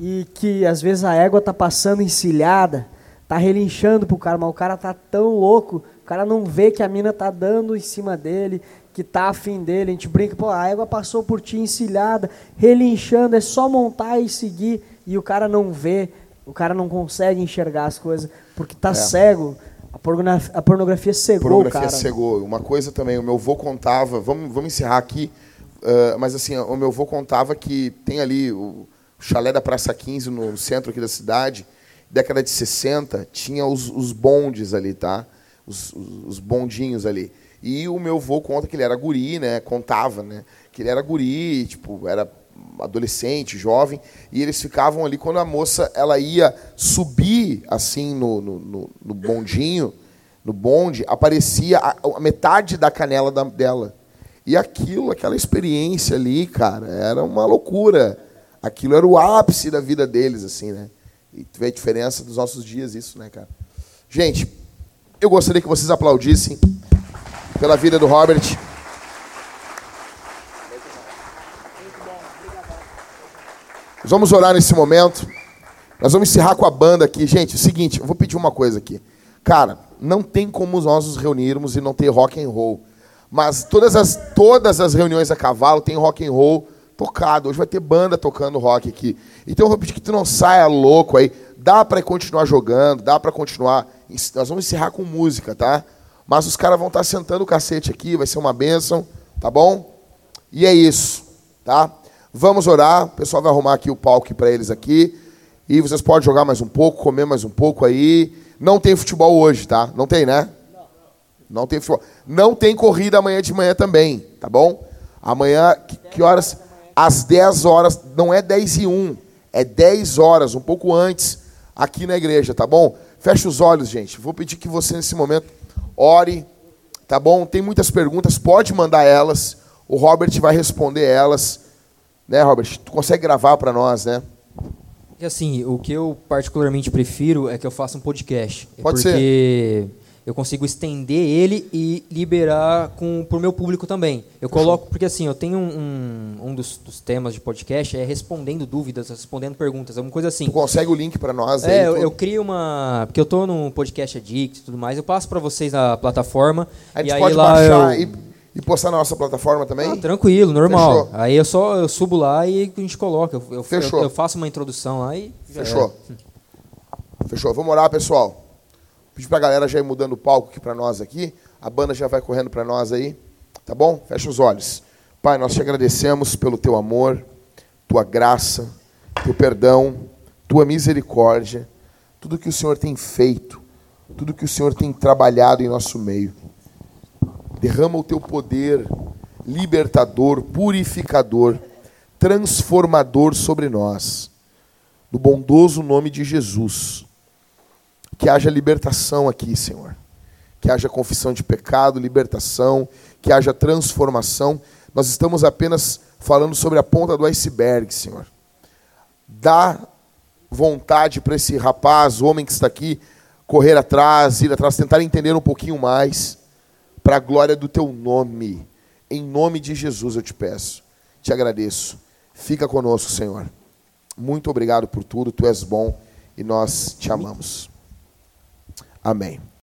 E que às vezes a égua tá passando encilhada, tá relinchando pro cara, mas o cara tá tão louco, o cara não vê que a mina tá dando em cima dele, que tá afim dele. A gente brinca, pô, a égua passou por ti encilhada, relinchando, é só montar e seguir. E o cara não vê, o cara não consegue enxergar as coisas, porque tá cego. A pornografia, a pornografia cegou pornografia cara. cegou. Uma coisa também, o meu avô contava, vamos, vamos encerrar aqui, ah, mas assim, o meu avô contava que tem ali o chalé da Praça 15, no centro aqui da cidade, década de 60, tinha os, os bondes ali, tá? Os, os, os bondinhos ali. E o meu avô conta que ele era guri, né? Contava, né? Que ele era guri, tipo, era adolescente, jovem, e eles ficavam ali quando a moça ela ia subir assim no, no, no, bondinho, no bonde, aparecia a, a metade da canela da, dela. E aquilo, aquela experiência ali, cara, era uma loucura. Aquilo era o ápice da vida deles, assim, né? E tu vê a diferença dos nossos dias, isso, né, cara? Gente, eu gostaria que vocês aplaudissem pela vida do Robert. Nós vamos orar nesse momento. Nós vamos encerrar com a banda aqui. Gente, é o seguinte, eu vou pedir uma coisa aqui. Cara, não tem como nós nos reunirmos e não ter rock and roll. Mas todas as, todas as reuniões a cavalo tem rock and roll tocado. Hoje vai ter banda tocando rock aqui. Então eu vou pedir que tu não saia louco aí. Dá para continuar jogando, dá para continuar. Nós vamos encerrar com música, tá? Mas os caras vão estar sentando o cacete aqui, vai ser uma bênção, tá bom? E é isso, tá? Vamos orar, o pessoal vai arrumar aqui o palco para eles aqui. E vocês podem jogar mais um pouco, comer mais um pouco aí. Não tem futebol hoje, tá? Não tem, né? Não, tem futebol. Não tem corrida amanhã de manhã também, tá bom? Amanhã, que, que horas? Às 10 horas, não é 10 e 1, é 10 horas, um pouco antes, aqui na igreja, tá bom? Feche os olhos, gente. Vou pedir que você, nesse momento, ore, tá bom? Tem muitas perguntas, pode mandar elas. O Robert vai responder elas. Né, Robert? Tu consegue gravar para nós, né? E assim, o que eu particularmente prefiro é que eu faça um podcast. É Pode porque ser. eu consigo estender ele e liberar com o meu público também. Eu coloco, porque assim, eu tenho um, um, um dos, dos, temas de podcast é respondendo dúvidas, respondendo perguntas, alguma coisa assim. Tu consegue o link para nós? É, aí, eu, eu, crio uma. Porque eu tô no podcast Addict e tudo mais, eu passo para vocês na plataforma. A gente e pode aí baixar eu... e e postar na nossa plataforma também? Ah, tranquilo, normal. Fechou. Aí eu só eu subo lá e a gente coloca. Eu, Fechou. Eu, eu faço uma introdução lá e. Fechou. É. Fechou. Vamos orar, pessoal. Pedir pra galera já ir mudando o palco aqui para nós aqui. A banda já vai correndo para nós aí. Tá bom? Fecha os olhos. Pai, nós te agradecemos pelo teu amor, tua graça, teu perdão, tua misericórdia, tudo que o Senhor tem feito, tudo que o Senhor tem trabalhado em nosso meio. Derrama o teu poder libertador, purificador, transformador sobre nós. No bondoso nome de Jesus. Que haja libertação aqui, Senhor. Que haja confissão de pecado, libertação, que haja transformação. Nós estamos apenas falando sobre a ponta do iceberg, Senhor. Dá vontade para esse rapaz, homem que está aqui, correr atrás, ir atrás, tentar entender um pouquinho mais para a glória do teu nome. Em nome de Jesus eu te peço, te agradeço. Fica conosco, Senhor. Muito obrigado por tudo, tu és bom e nós te amamos. Amém.